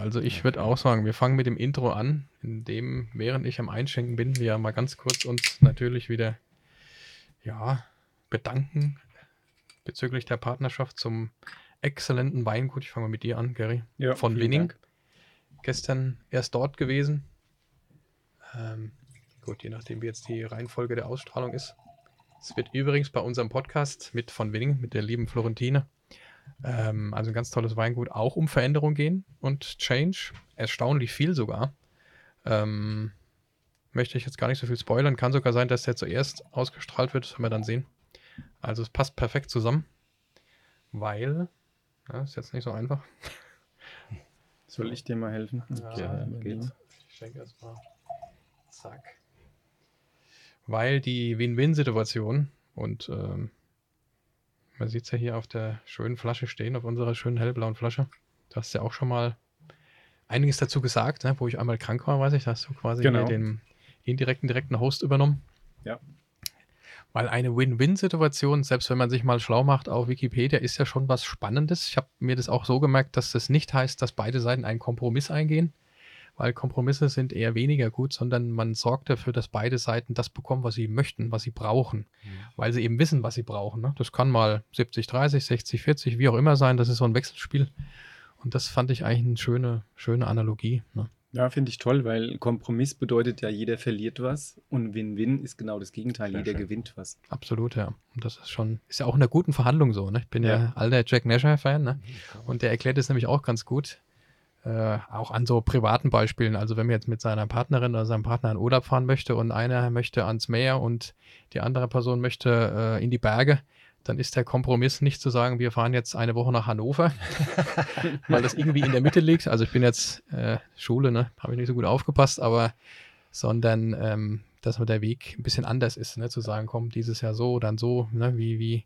Also ich würde auch sagen, wir fangen mit dem Intro an, in dem, während ich am Einschenken bin, wir mal ganz kurz uns natürlich wieder ja, bedanken bezüglich der Partnerschaft zum exzellenten Weingut. Ich fange mal mit dir an, Gary. Ja, von Winning. Dank. Gestern erst dort gewesen. Ähm, gut, je nachdem, wie jetzt die Reihenfolge der Ausstrahlung ist. Es wird übrigens bei unserem Podcast mit von Winning, mit der lieben Florentine, ähm, also ein ganz tolles Weingut, auch um Veränderung gehen und Change. Erstaunlich viel sogar. Ähm, möchte ich jetzt gar nicht so viel spoilern. Kann sogar sein, dass der zuerst ausgestrahlt wird. Das werden wir dann sehen. Also es passt perfekt zusammen. Weil, ja, ist jetzt nicht so einfach. Soll ich dir mal helfen? Ja, übernehmen. geht. Ich schenke erstmal. Zack. Weil die Win-Win-Situation und ähm, man sieht es ja hier auf der schönen Flasche stehen, auf unserer schönen hellblauen Flasche. Du hast ja auch schon mal einiges dazu gesagt, ne? wo ich einmal krank war, weiß ich, da hast du quasi Genau. den indirekten, direkten Host übernommen. Ja. Weil eine Win-Win-Situation, selbst wenn man sich mal schlau macht auf Wikipedia, ist ja schon was Spannendes. Ich habe mir das auch so gemerkt, dass das nicht heißt, dass beide Seiten einen Kompromiss eingehen, weil Kompromisse sind eher weniger gut, sondern man sorgt dafür, dass beide Seiten das bekommen, was sie möchten, was sie brauchen, weil sie eben wissen, was sie brauchen. Ne? Das kann mal 70, 30, 60, 40, wie auch immer sein. Das ist so ein Wechselspiel. Und das fand ich eigentlich eine schöne, schöne Analogie. Ne? Ja, finde ich toll, weil Kompromiss bedeutet ja, jeder verliert was und Win-Win ist genau das Gegenteil, Sehr jeder schön. gewinnt was. Absolut, ja. Und das ist schon, ist ja auch in einer guten Verhandlung so. Ne? Ich bin ja, Ja. alter Jack Nasher-Fan. Ne? Und der erklärt es nämlich auch ganz gut. Äh, auch an so privaten Beispielen. Also wenn man jetzt mit seiner Partnerin oder seinem Partner in Urlaub fahren möchte und einer möchte ans Meer und die andere Person möchte äh, in die Berge, dann ist der Kompromiss nicht zu sagen, wir fahren jetzt eine Woche nach Hannover, weil das irgendwie in der Mitte liegt. Also ich bin jetzt äh, Schule, ne, habe ich nicht so gut aufgepasst, aber sondern ähm, dass der Weg ein bisschen anders ist, ne, zu sagen, komm, dieses Jahr so, dann so, ne, wie, wie,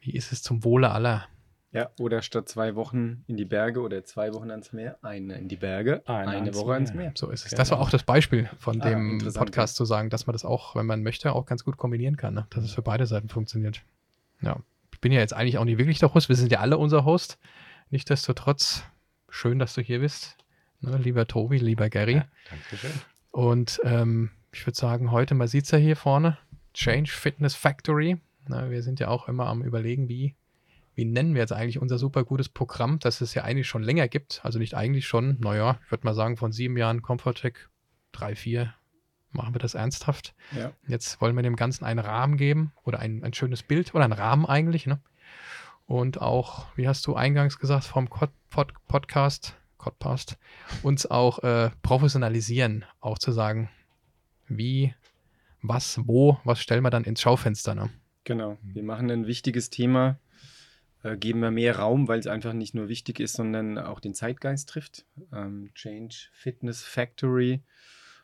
wie ist es zum Wohle aller? Ja, oder statt zwei Wochen in die Berge oder zwei Wochen ans Meer, eine in die Berge, Eine eine, Woche ans Meer. Meer. So ist es. Genau. Das war auch das Beispiel von Ah, dem Podcast zu sagen, dass man das auch, wenn man möchte, auch ganz gut kombinieren kann, ne? dass es für beide Seiten funktioniert. Ja, ich bin ja jetzt eigentlich auch nicht wirklich der Host. Wir sind ja alle unser Host. Nichtsdestotrotz, schön, dass du hier bist. Ne? Lieber Tobi, lieber Gary. Ja, Dankeschön. Und ähm, ich würde sagen, heute, man sieht es ja hier vorne, Change Fitness Factory. Na, wir sind ja auch immer am überlegen, wie, wie nennen wir jetzt eigentlich unser super gutes Programm, das es ja eigentlich schon länger gibt. Also nicht eigentlich schon, naja, ich würde mal sagen, von sieben Jahren Comfortech, drei, vier, machen wir das ernsthaft. Ja. Jetzt wollen wir dem Ganzen einen Rahmen geben oder ein, ein schönes Bild oder einen Rahmen eigentlich. Ne? Und auch, wie hast du eingangs gesagt, vom Cod Pod Podcast, Codpast, uns auch äh, professionalisieren, auch zu sagen, wie, was, wo, was stellen wir dann ins Schaufenster. Ne? Genau. Wir machen ein wichtiges Thema, äh, geben wir mehr Raum, weil es einfach nicht nur wichtig ist, sondern auch den Zeitgeist trifft. Ähm, Change Fitness Factory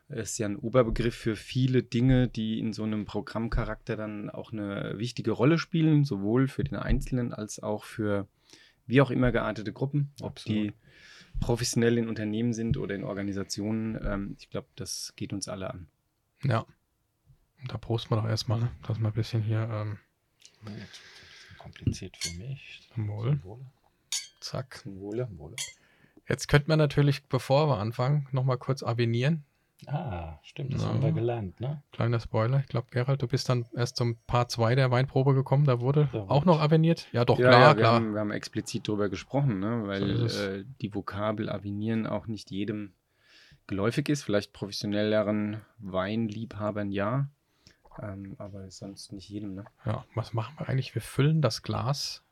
ist ja ein Oberbegriff für viele Dinge, die in so einem Programmcharakter dann auch eine wichtige Rolle spielen, sowohl für den Einzelnen als auch für wie auch immer geartete Gruppen, ob die professionell in Unternehmen sind oder in Organisationen. Ähm, ich glaube, das geht uns alle an. Ja. Da prosten wir doch erstmal, ne? dass wir ein bisschen hier, ähm, Kompliziert für mich. Wohl. Wohle. zack. Wohle. Wohle. Jetzt könnte man natürlich, bevor wir anfangen, nochmal kurz avenieren. Ah, stimmt, das Ja. haben wir gelernt, ne? Kleiner Spoiler. Ich glaube, Gerald, du bist dann erst zum Part 2 der Weinprobe gekommen. Da wurde Da auch noch aveniert. Ja, doch, Ja, klar, ja, wir, klar. Haben, wir haben explizit darüber gesprochen, ne? weil So äh, die Vokabel avinieren auch nicht jedem geläufig ist. Vielleicht professionelleren Weinliebhabern ja, ähm, aber sonst nicht jedem. Ne? Ja, was machen wir eigentlich? Wir füllen das Glas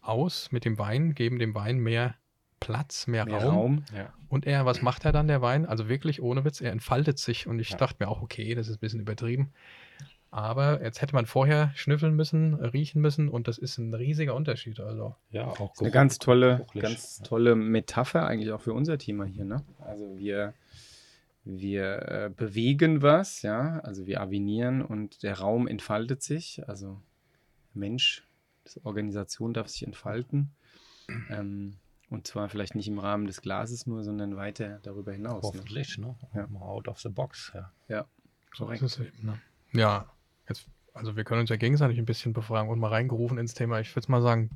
aus mit dem Wein, geben dem Wein mehr Platz, mehr, Mehr Raum. Raum. Ja. Und er, was macht er dann, der Wein? Also wirklich ohne Witz, er entfaltet sich. Und ich Ja. dachte mir auch, okay, das ist ein bisschen übertrieben. Aber jetzt hätte man vorher schnüffeln müssen, riechen müssen und das ist ein riesiger Unterschied. Also, Ja, auch eine ganz tolle, ganz tolle Metapher eigentlich auch für unser Thema hier. Ne? Also wir, wir äh, bewegen was, ja, also wir avinieren und der Raum entfaltet sich. Also Mensch, die Organisation darf sich entfalten. Ähm, und zwar vielleicht nicht im Rahmen des Glases nur, sondern weiter darüber hinaus. Ne? Hoffentlich, ne? Ja. Mal out of the box, ja. so Korrekt. ist es eben. Ne? Ja, jetzt, also wir können uns ja gegenseitig ein bisschen befragen und mal reingerufen ins Thema. Ich würde mal sagen,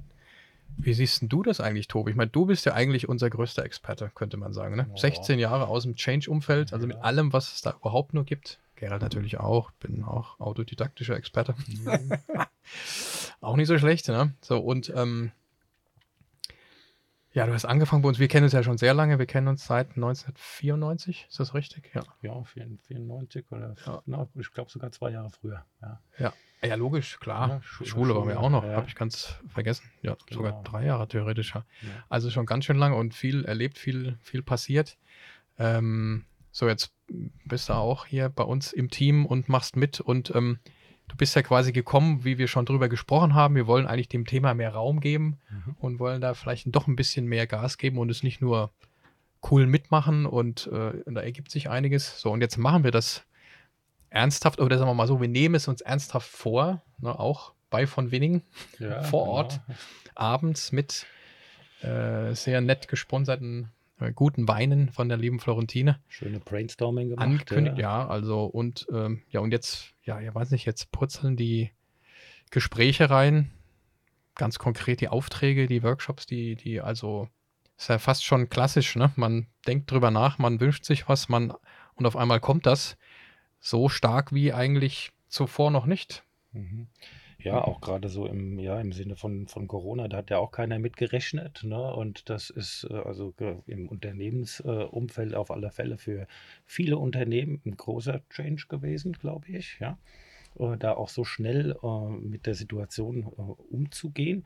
Wie siehst denn du das eigentlich, Tobi? Ich meine, du bist ja eigentlich unser größter Experte, könnte man sagen. Ne? Ja. 16 Jahre aus dem Change-Umfeld, also mit allem, was es da überhaupt nur gibt. Gerald natürlich auch, bin auch autodidaktischer Experte. auch nicht so schlecht, ne? So, und ähm, ja, du hast angefangen bei uns, wir kennen uns ja schon sehr lange, wir kennen uns seit 1994, ist das richtig? Ja. Ja, 94 oder Ja. na, ich glaube sogar zwei Jahre früher. Ja. Ja, logisch, klar. Ja, Schu- Schule waren wir Schule, auch noch, ja. habe ich ganz vergessen. Ja, sogar Genau. drei Jahre theoretisch. Ja. Ja. Also schon ganz schön lange und viel erlebt, viel, viel passiert. Ähm, so, jetzt bist du auch hier bei uns im Team und machst mit und ähm, du bist ja quasi gekommen, wie wir schon drüber gesprochen haben. Wir wollen eigentlich dem Thema mehr Raum geben Mhm. und wollen da vielleicht doch ein bisschen mehr Gas geben und es nicht nur cool mitmachen und äh, da ergibt sich einiges. So, und jetzt machen wir das ernsthaft, oder sagen wir mal so, wir nehmen es uns ernsthaft vor, ne, auch bei von Winning Ja, vor genau. Ort. abends mit äh, sehr nett gesponserten guten Weinen von der lieben Florentine Schöne Brainstorming gemacht. angekündigt. Ja, also und ähm, ja, und jetzt, ja, ich weiß nicht, jetzt purzeln die Gespräche rein, ganz konkret die Aufträge, die Workshops, die, die, also ist ja fast schon klassisch, ne? Man denkt drüber nach, man wünscht sich was, man und auf einmal kommt das so stark wie eigentlich zuvor noch nicht. Mhm. Ja, auch gerade so im, ja, im Sinne von, von Corona, da hat ja auch keiner mit gerechnet. Ne? Und das ist äh, also im Unternehmensumfeld auf alle Fälle für viele Unternehmen ein großer Change gewesen, glaube ich. Ja? Äh, Da auch so schnell äh, mit der Situation äh, umzugehen.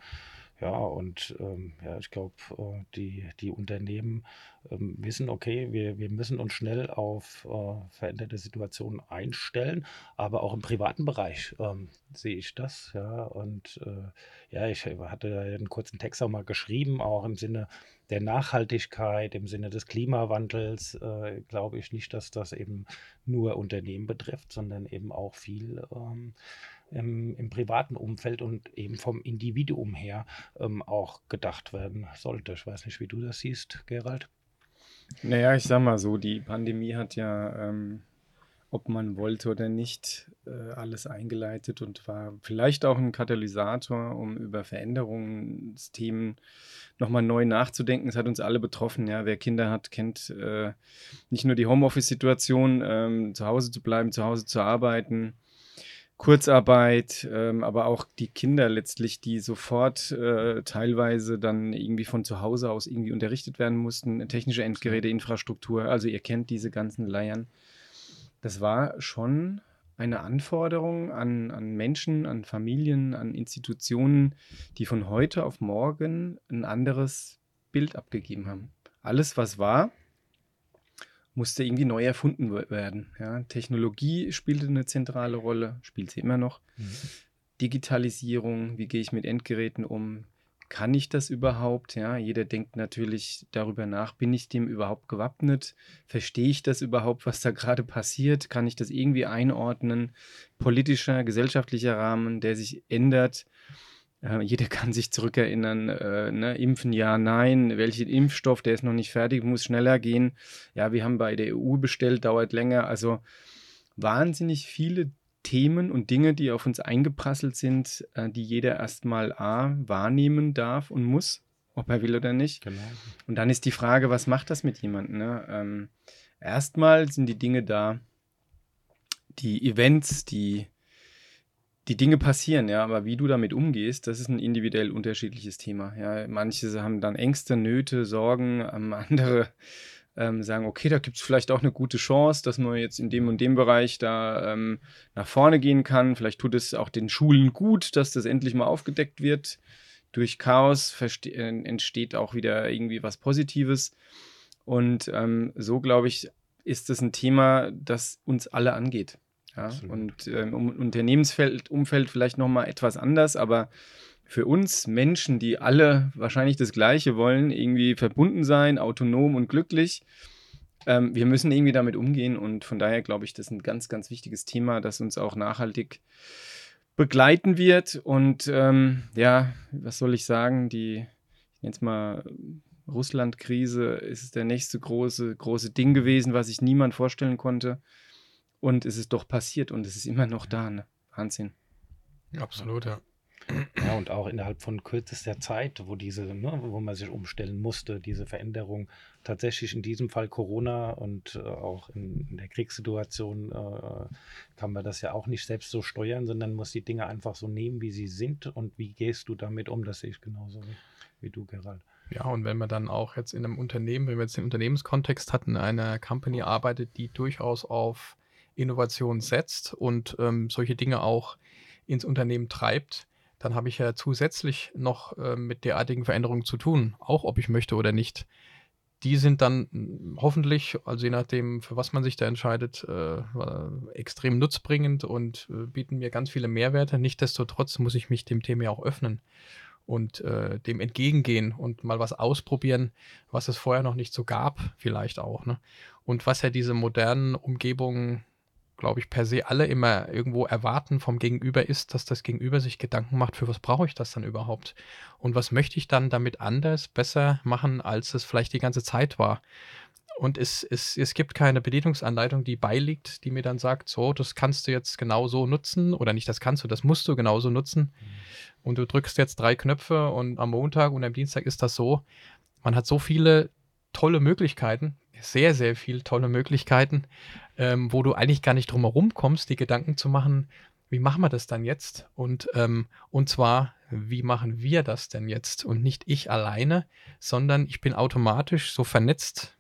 Ja, und ähm, ja, ich glaube, äh, die, die Unternehmen ähm, wissen, okay, wir, wir müssen uns schnell auf äh, veränderte Situationen einstellen, aber auch im privaten Bereich ähm, sehe ich das, ja. Und äh, ja, ich hatte einen kurzen Text auch mal geschrieben, auch im Sinne der Nachhaltigkeit, im Sinne des Klimawandels, äh, glaube ich nicht, dass das eben nur Unternehmen betrifft, sondern eben auch viel ähm, im, privaten Umfeld und eben vom Individuum her ähm, auch gedacht werden sollte. Ich weiß nicht, wie du das siehst, Gerald. Naja, ich sag mal so, die Pandemie hat ja, ähm, ob man wollte oder nicht, äh, alles eingeleitet und war vielleicht auch ein Katalysator, um über Veränderungsthemen nochmal neu nachzudenken. Es hat uns alle betroffen. Ja, wer Kinder hat, kennt äh, nicht nur die Homeoffice-Situation, ähm, zu Hause zu bleiben, zu Hause zu arbeiten. Kurzarbeit, ähm, aber auch die Kinder letztlich, die sofort äh, teilweise dann irgendwie von zu Hause aus irgendwie unterrichtet werden mussten, technische Endgeräte, Infrastruktur, also ihr kennt diese ganzen Leiern. Das war schon eine Anforderung an, an Menschen, an Familien, an Institutionen, die von heute auf morgen ein anderes Bild abgegeben haben. Alles, was war, musste irgendwie neu erfunden we- werden. Ja, Technologie spielte eine zentrale Rolle, spielt sie immer noch. Digitalisierung, wie gehe ich mit Endgeräten um? Kann ich das überhaupt? Ja, jeder denkt natürlich darüber nach, bin ich dem überhaupt gewappnet? Verstehe ich das überhaupt, was da gerade passiert? Kann ich das irgendwie einordnen? Politischer, gesellschaftlicher Rahmen, der sich ändert. Äh, jeder kann sich zurückerinnern, äh, ne, impfen ja, nein, welchen Impfstoff, der ist noch nicht fertig, muss schneller gehen. Ja, wir haben bei der EU bestellt, dauert länger. Also wahnsinnig viele Themen und Dinge, die auf uns eingeprasselt sind, äh, die jeder erstmal A wahrnehmen darf und muss, ob er will oder nicht. Genau. Und dann ist die Frage, was macht das mit jemandem? Ne? Ähm, erstmal sind die Dinge da, die Events, die, die Dinge passieren, ja, aber wie du damit umgehst, das ist ein individuell unterschiedliches Thema. Ja. Manche haben dann Ängste, Nöte, Sorgen, ähm, andere ähm, sagen, okay, da gibt es vielleicht auch eine gute Chance, dass man jetzt in dem und dem Bereich da ähm, nach vorne gehen kann. Vielleicht tut es auch den Schulen gut, dass das endlich mal aufgedeckt wird. Durch Chaos äh, entsteht auch wieder irgendwie was Positives. Und ähm, so, glaube ich, ist das ein Thema, das uns alle angeht. Ja? Absolut. Und ähm, im Unternehmensfeld, Umfeld vielleicht nochmal etwas anders, aber für uns Menschen, die alle wahrscheinlich das Gleiche wollen, irgendwie verbunden sein, autonom und glücklich, ähm, wir müssen irgendwie damit umgehen und von daher glaube ich, das ist ein ganz, ganz wichtiges Thema, das uns auch nachhaltig begleiten wird. Und ähm, ja, was soll ich sagen, die, ich nenne es mal Russland-Krise, ist der nächste große, große Ding gewesen, was sich niemand vorstellen konnte. Und es ist doch passiert und es ist immer noch da. Ne? Wahnsinn. Absolut, ja. Ja, und auch innerhalb von kürzester Zeit, wo diese, ne, wo man sich umstellen musste, diese Veränderung tatsächlich in diesem Fall Corona und äh, auch in, in, der Kriegssituation äh, kann man das ja auch nicht selbst so steuern, sondern muss die Dinge einfach so nehmen, wie sie sind. Und wie gehst du damit um? Das sehe ich genauso wie, du, Gerald. Ja, und wenn man dann auch jetzt in einem Unternehmen, wenn wir jetzt den Unternehmenskontext hatten, einer Company arbeitet, die durchaus auf Innovation setzt und ähm, solche Dinge auch ins Unternehmen treibt, dann habe ich ja zusätzlich noch äh, mit derartigen Veränderungen zu tun, auch ob ich möchte oder nicht. Die sind dann hm, hoffentlich, also je nachdem, für was man sich da entscheidet, äh, extrem nutzbringend und äh, bieten mir ganz viele Mehrwerte. Nichtsdestotrotz muss ich mich dem Thema ja auch öffnen und äh, dem entgegengehen und mal was ausprobieren, was es vorher noch nicht so gab, vielleicht auch. Ne? Und was ja diese modernen Umgebungen glaube ich, per se alle immer irgendwo erwarten vom Gegenüber ist, dass das Gegenüber sich Gedanken macht, für was brauche ich das dann überhaupt? Und was möchte ich dann damit anders, besser machen, als es vielleicht die ganze Zeit war? Und es, es, es gibt keine Bedienungsanleitung, die beiliegt, die mir dann sagt, so, das kannst du jetzt genauso nutzen oder nicht, das kannst du, das musst du genauso nutzen. Mhm. Und du drückst jetzt drei Knöpfe und am Montag und am Dienstag ist das so. Man hat so viele tolle Möglichkeiten, sehr, sehr viele tolle Möglichkeiten, ähm, wo du eigentlich gar nicht drum herum kommst, die Gedanken zu machen, wie machen wir das dann jetzt? Und, ähm, und zwar, wie machen wir das denn jetzt? Und nicht ich alleine, sondern ich bin automatisch so vernetzt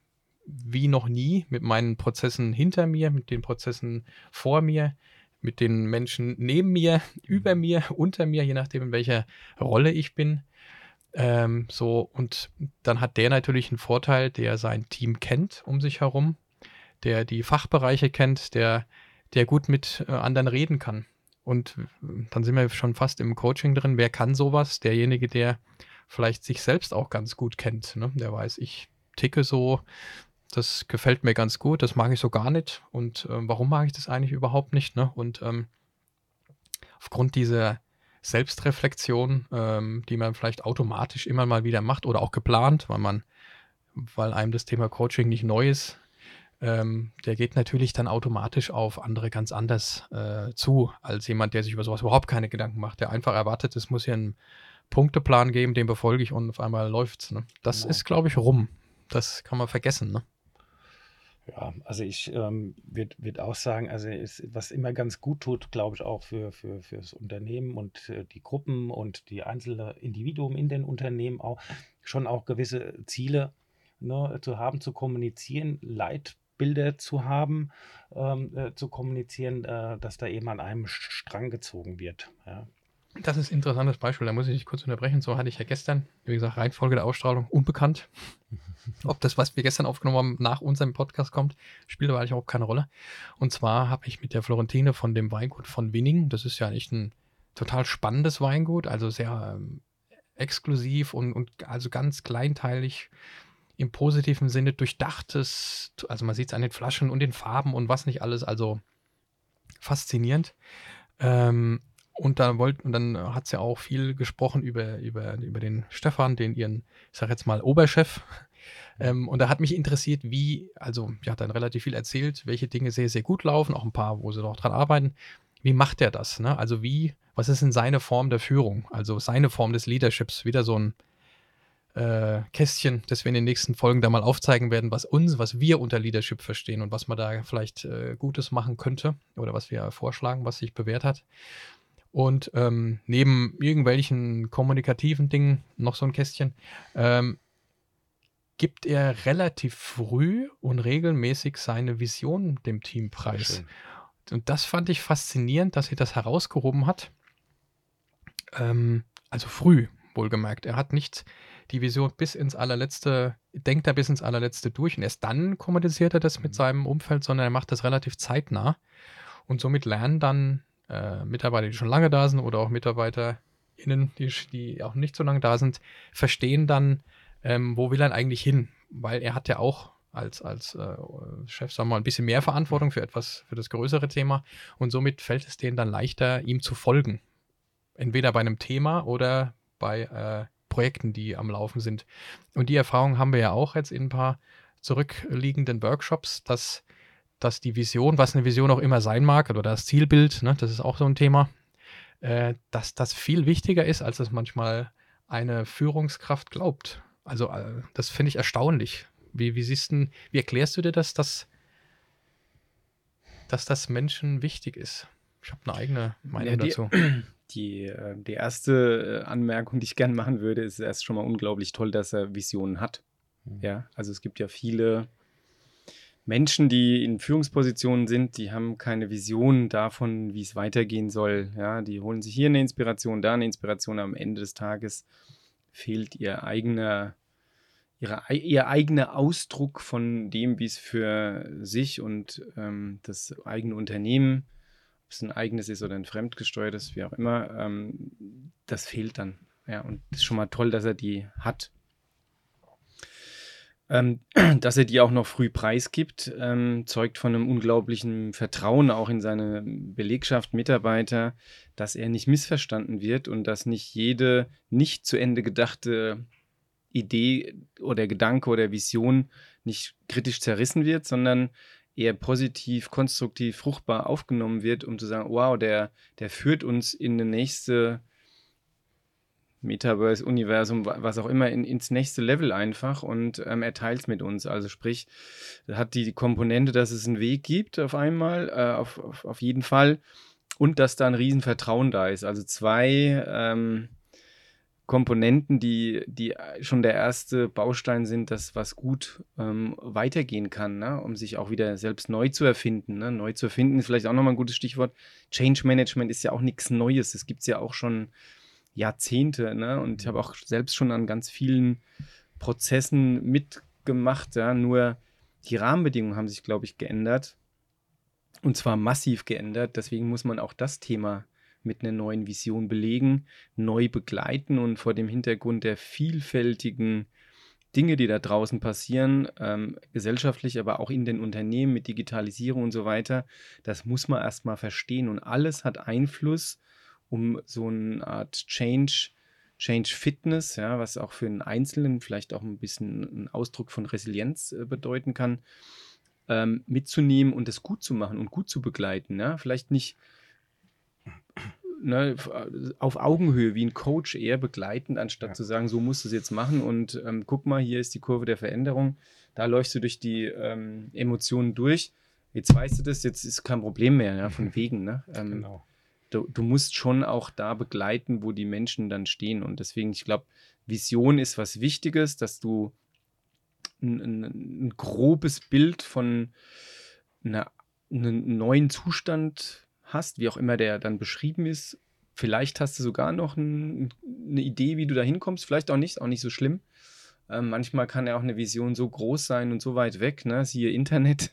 wie noch nie mit meinen Prozessen hinter mir, mit den Prozessen vor mir, mit den Menschen neben mir, über mir, unter mir, je nachdem, in welcher Rolle ich bin. Ähm, so, und dann hat der natürlich einen Vorteil, der sein Team kennt um sich herum, der die Fachbereiche kennt, der, der gut mit äh, anderen reden kann. Und äh, dann sind wir schon fast im Coaching drin. Wer kann sowas? Derjenige, der vielleicht sich selbst auch ganz gut kennt. Ne? Der weiß, ich ticke so, das gefällt mir ganz gut, das mag ich so gar nicht. Und äh, warum mag ich das eigentlich überhaupt nicht? Ne? Und ähm, aufgrund dieser Selbstreflexion, ähm, die man vielleicht automatisch immer mal wieder macht oder auch geplant, weil man, weil einem das Thema Coaching nicht neu ist, ähm, der geht natürlich dann automatisch auf andere ganz anders äh, zu, als jemand, der sich über sowas überhaupt keine Gedanken macht, der einfach erwartet, es muss hier einen Punkteplan geben, den befolge ich und auf einmal läuft's. Ne? Das genau. ist, glaube ich, rum. Das kann man vergessen. Ne? Ja, also ich ähm, würde würd auch sagen, also ist, was immer ganz gut tut, glaube ich, auch für, für, für das Unternehmen und äh, die Gruppen und die einzelnen Individuen in den Unternehmen auch, schon auch gewisse Ziele ne, zu haben, zu kommunizieren, Leitbilder zu haben, ähm, äh, zu kommunizieren, äh, dass da eben an einem Strang gezogen wird. Ja. Das ist ein interessantes Beispiel, da muss ich dich kurz unterbrechen. So hatte ich ja gestern, wie gesagt, Reihenfolge der Ausstrahlung unbekannt. Ob das, was wir gestern aufgenommen haben, nach unserem Podcast kommt, spielt aber eigentlich auch keine Rolle. Und zwar habe ich mit der Florentine von dem Weingut von Winning, das ist ja echt ein total spannendes Weingut, also sehr ähm, exklusiv und, und also ganz kleinteilig im positiven Sinne durchdachtes, also man sieht es an den Flaschen und den Farben und was nicht alles, also faszinierend. Ähm, und dann wollt, und dann hat sie ja auch viel gesprochen über, über, über den Stefan, den ihren, ich sag jetzt mal, Oberchef. Ähm, und da hat mich interessiert, wie, also, sie hat dann relativ viel erzählt, welche Dinge sehr, sehr gut laufen, auch ein paar, wo sie noch dran arbeiten. Wie macht er das? Ne? Also, wie, was ist denn seine Form der Führung? Also, seine Form des Leaderships? Wieder so ein äh, Kästchen, das wir in den nächsten Folgen da mal aufzeigen werden, was uns, was wir unter Leadership verstehen und was man da vielleicht äh, Gutes machen könnte oder was wir vorschlagen, was sich bewährt hat. Und ähm, neben irgendwelchen kommunikativen Dingen, noch so ein Kästchen, ähm, gibt er relativ früh und regelmäßig seine Vision dem Team preis. Und das fand ich faszinierend, dass er das herausgehoben hat. Ähm, also früh, wohlgemerkt. Er hat nicht die Vision bis ins allerletzte, denkt er bis ins allerletzte durch und erst dann kommuniziert er das mit mhm. seinem Umfeld, sondern er macht das relativ zeitnah. Und somit lernen dann äh, Mitarbeiter, die schon lange da sind oder auch MitarbeiterInnen, die, die auch nicht so lange da sind, verstehen dann, ähm, wo will er eigentlich hin? Weil er hat ja auch als, als äh, Chef, sagen wir mal, ein bisschen mehr Verantwortung für etwas, für das größere Thema und somit fällt es denen dann leichter, ihm zu folgen. Entweder bei einem Thema oder bei äh, Projekten, die am Laufen sind. Und die Erfahrung haben wir ja auch jetzt in ein paar zurückliegenden Workshops, dass dass die Vision, was eine Vision auch immer sein mag, oder das Zielbild, ne, das ist auch so ein Thema, äh, dass das viel wichtiger ist, als es manchmal eine Führungskraft glaubt. Also äh, das finde ich erstaunlich. Wie, wie siehst du, wie erklärst du dir das, dass, dass das Menschen wichtig ist? Ich habe eine eigene Meinung ja, die, dazu. Die, äh, die erste äh, Anmerkung, die ich gerne machen würde, ist erst schon mal unglaublich toll, dass er Visionen hat. Mhm. Ja, also es gibt ja viele Menschen, die in Führungspositionen sind, die haben keine Vision davon, wie es weitergehen soll. Ja, die holen sich hier eine Inspiration, da eine Inspiration. Am Ende des Tages fehlt ihr eigener, ihre, ihr eigener Ausdruck von dem, wie es für sich und ähm, das eigene Unternehmen ob es ein eigenes ist oder ein fremdgesteuertes, wie auch immer, ähm, das fehlt dann. Ja, und es ist schon mal toll, dass er die hat. Ähm, dass er die auch noch früh preisgibt, ähm, zeugt von einem unglaublichen Vertrauen auch in seine Belegschaft, Mitarbeiter, dass er nicht missverstanden wird und dass nicht jede nicht zu Ende gedachte Idee oder Gedanke oder Vision nicht kritisch zerrissen wird, sondern eher positiv, konstruktiv, fruchtbar aufgenommen wird, um zu sagen, wow, der, der führt uns in eine nächste Metaverse, Universum, was auch immer, in, ins nächste Level einfach und ähm, er teilt es mit uns. Also sprich, hat die Komponente, dass es einen Weg gibt auf einmal, äh, auf, auf, auf jeden Fall und dass da ein Riesenvertrauen da ist. Also zwei ähm, Komponenten, die, die schon der erste Baustein sind, dass was gut ähm, weitergehen kann, ne? um sich auch wieder selbst neu zu erfinden. Ne? Neu zu erfinden ist vielleicht auch nochmal ein gutes Stichwort. Change Management ist ja auch nichts Neues. Das gibt es ja auch schon Jahrzehnte. Ne? Und ich habe auch selbst schon an ganz vielen Prozessen mitgemacht. Ja? Nur die Rahmenbedingungen haben sich, glaube ich, geändert. Und zwar massiv geändert. Deswegen muss man auch das Thema mit einer neuen Vision belegen, neu begleiten und vor dem Hintergrund der vielfältigen Dinge, die da draußen passieren, ähm, gesellschaftlich, aber auch in den Unternehmen mit Digitalisierung und so weiter, das muss man erstmal verstehen. Und alles hat Einfluss, um so eine Art Change, Change Fitness, ja, was auch für einen Einzelnen vielleicht auch ein bisschen ein Ausdruck von Resilienz äh, bedeuten kann, ähm, mitzunehmen und das gut zu machen und gut zu begleiten. Ja? Vielleicht nicht ne, auf Augenhöhe wie ein Coach eher begleitend, anstatt ja. zu sagen, so musst du es jetzt machen und ähm, guck mal, hier ist die Kurve der Veränderung. Da läufst du durch die ähm, Emotionen durch. Jetzt weißt du das, jetzt ist kein Problem mehr, ja, von wegen. Ne? Ähm, genau. Du, du, musst schon auch da begleiten, wo die Menschen dann stehen. Und deswegen, ich glaube, Vision ist was Wichtiges, dass du ein, ein, ein grobes Bild von einer, einem neuen Zustand hast, wie auch immer der dann beschrieben ist. Vielleicht hast du sogar noch ein, eine Idee, wie du da hinkommst. Vielleicht auch nicht, auch nicht so schlimm. Ähm, manchmal kann ja auch eine Vision so groß sein und so weit weg, ne? siehe Internet.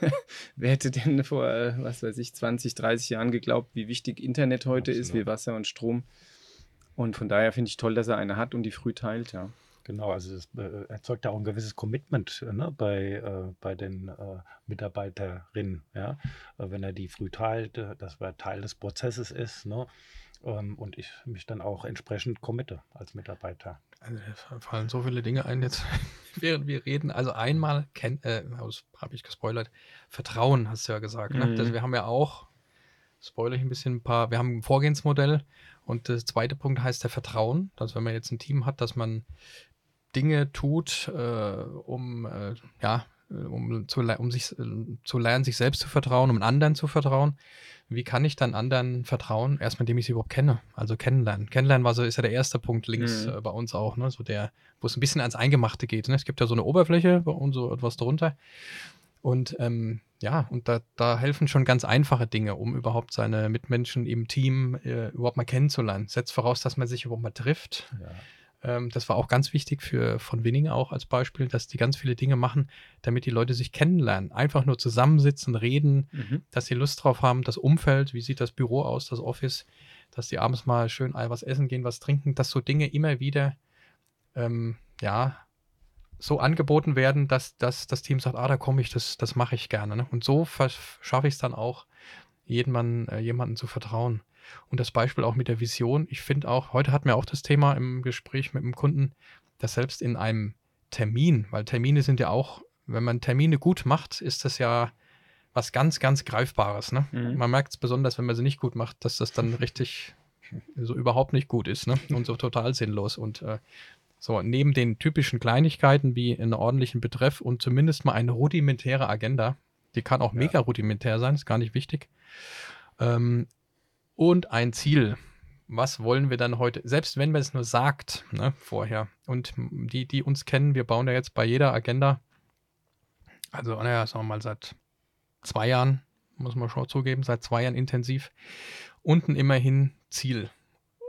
Wer hätte denn vor, was weiß ich, 20, 30 Jahren geglaubt, wie wichtig Internet heute Absolut. ist, wie Wasser und Strom. Und von daher finde ich toll, dass er eine hat und die früh teilt, ja. Genau, also es äh, erzeugt ja auch ein gewisses Commitment ne, bei, äh, bei den äh, Mitarbeiterinnen, ja. Äh, wenn er die früh teilt, äh, dass er Teil des Prozesses ist, ne? Ähm, und ich mich dann auch entsprechend committe als Mitarbeiter. Also, fallen so viele Dinge ein jetzt, während wir reden. Also einmal äh, habe ich gespoilert, Vertrauen, hast du ja gesagt. Ne? Mhm. Das, wir haben ja auch, spoiler ich ein bisschen ein paar, wir haben ein Vorgehensmodell und der zweite Punkt heißt der Vertrauen. Also wenn man jetzt ein Team hat, dass man Dinge tut, äh, um, äh, ja, um, zu, um sich äh, zu lernen, sich selbst zu vertrauen, um anderen zu vertrauen. Wie kann ich dann anderen vertrauen? Erstmal, indem ich sie überhaupt kenne. Also kennenlernen. Kennenlernen war so, ist ja der erste Punkt links mhm. bei uns auch, ne? So der, wo es ein bisschen ans Eingemachte geht. Ne? Es gibt ja so eine Oberfläche und so etwas drunter. Und ähm, ja, und da, da helfen schon ganz einfache Dinge, um überhaupt seine Mitmenschen im Team äh, überhaupt mal kennenzulernen. Setzt voraus, dass man sich überhaupt mal trifft. Ja ähm, das war auch ganz wichtig für von Winning auch als Beispiel, dass die ganz viele Dinge machen, damit die Leute sich kennenlernen. Einfach nur zusammensitzen, reden, mhm. dass sie Lust drauf haben, das Umfeld, wie sieht das Büro aus, das Office, dass die abends mal schön was essen gehen, was trinken, dass so Dinge immer wieder, ähm, ja, so angeboten werden, dass, dass das Team sagt, ah, da komme ich, das, das mache ich gerne. Ne? Und so schaffe ich es dann auch, jedem, äh, jemanden zu vertrauen. Und das Beispiel auch mit der Vision. Ich finde auch, heute hatten wir auch das Thema im Gespräch mit dem Kunden, dass selbst in einem Termin, weil Termine sind ja auch, wenn man Termine gut macht, ist das ja was ganz, ganz Greifbares. Ne? Mhm. Man merkt es besonders, wenn man sie nicht gut macht, dass das dann richtig so überhaupt nicht gut ist ne? und so total sinnlos. Und äh, so, neben den typischen Kleinigkeiten wie einen ordentlichen Betreff und zumindest mal eine rudimentäre Agenda, die kann auch ja. mega rudimentär sein, ist gar nicht wichtig. Ähm, und ein Ziel. Was wollen wir dann heute, selbst wenn man es nur sagt, ne, vorher. Und die, die uns kennen, wir bauen ja jetzt bei jeder Agenda, also, naja, sagen wir mal, seit zwei Jahren, muss man schon zugeben, seit zwei Jahren intensiv, unten immerhin Ziel.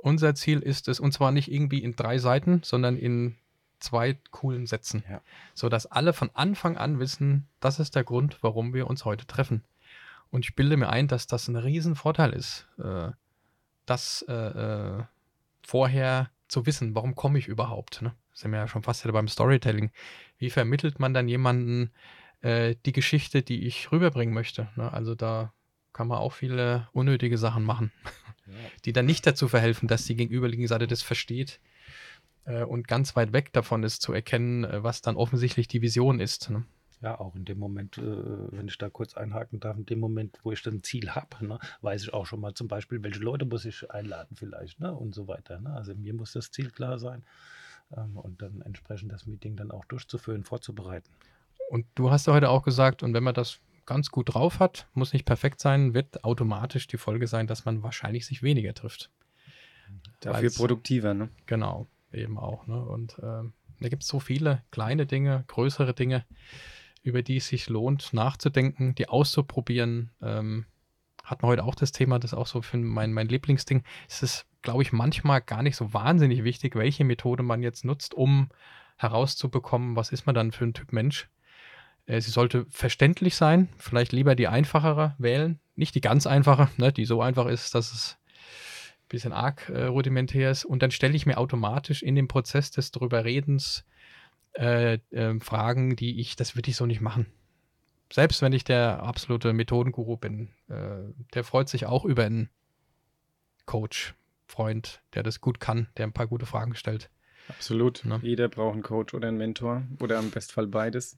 Unser Ziel ist es, und zwar nicht irgendwie in drei Seiten, sondern in zwei coolen Sätzen. Ja. Sodass alle von Anfang an wissen, das ist der Grund, warum wir uns heute treffen. Und ich bilde mir ein, dass das ein Riesenvorteil ist, äh, das äh, äh, vorher zu wissen, warum komme ich überhaupt. Ne? Sind wir ja schon fast wieder beim Storytelling. Wie vermittelt man dann jemanden äh, die Geschichte, die ich rüberbringen möchte? Ne? Also da kann man auch viele unnötige Sachen machen, ja. die dann nicht dazu verhelfen, dass die gegenüberliegende Seite das versteht äh, und ganz weit weg davon ist zu erkennen, äh, was dann offensichtlich die Vision ist. Ne? Ja, auch in dem Moment, äh, wenn ich da kurz einhaken darf, in dem Moment, wo ich dann ein Ziel habe, ne, weiß ich auch schon mal zum Beispiel, welche Leute muss ich einladen vielleicht ne, und so weiter. Ne? Also mir muss das Ziel klar sein ähm, und dann entsprechend das Meeting dann auch durchzuführen, vorzubereiten. Und du hast ja heute auch gesagt, und wenn man das ganz gut drauf hat, muss nicht perfekt sein, wird automatisch die Folge sein, dass man wahrscheinlich sich weniger trifft. Dafür Weil's, produktiver, ne? Genau, eben auch. Ne? Und äh, da gibt es so viele kleine Dinge, größere Dinge, über die es sich lohnt, nachzudenken, die auszuprobieren. Ähm, hatten wir heute auch das Thema, das ist auch so für mein, mein Lieblingsding. Es ist, glaube ich, manchmal gar nicht so wahnsinnig wichtig, welche Methode man jetzt nutzt, um herauszubekommen, was ist man dann für ein Typ Mensch. Äh, sie sollte verständlich sein, vielleicht lieber die einfachere wählen, nicht die ganz einfache, ne, die so einfach ist, dass es ein bisschen arg äh, rudimentär ist. Und dann stelle ich mir automatisch in dem Prozess des Drüberredens äh, äh, Fragen, die ich, das würde ich so nicht machen. Selbst wenn ich der absolute Methodenguru bin, äh, der freut sich auch über einen Coach, Freund, der das gut kann, der ein paar gute Fragen stellt. Absolut. Ne? Jeder braucht einen Coach oder einen Mentor oder im Bestfall beides.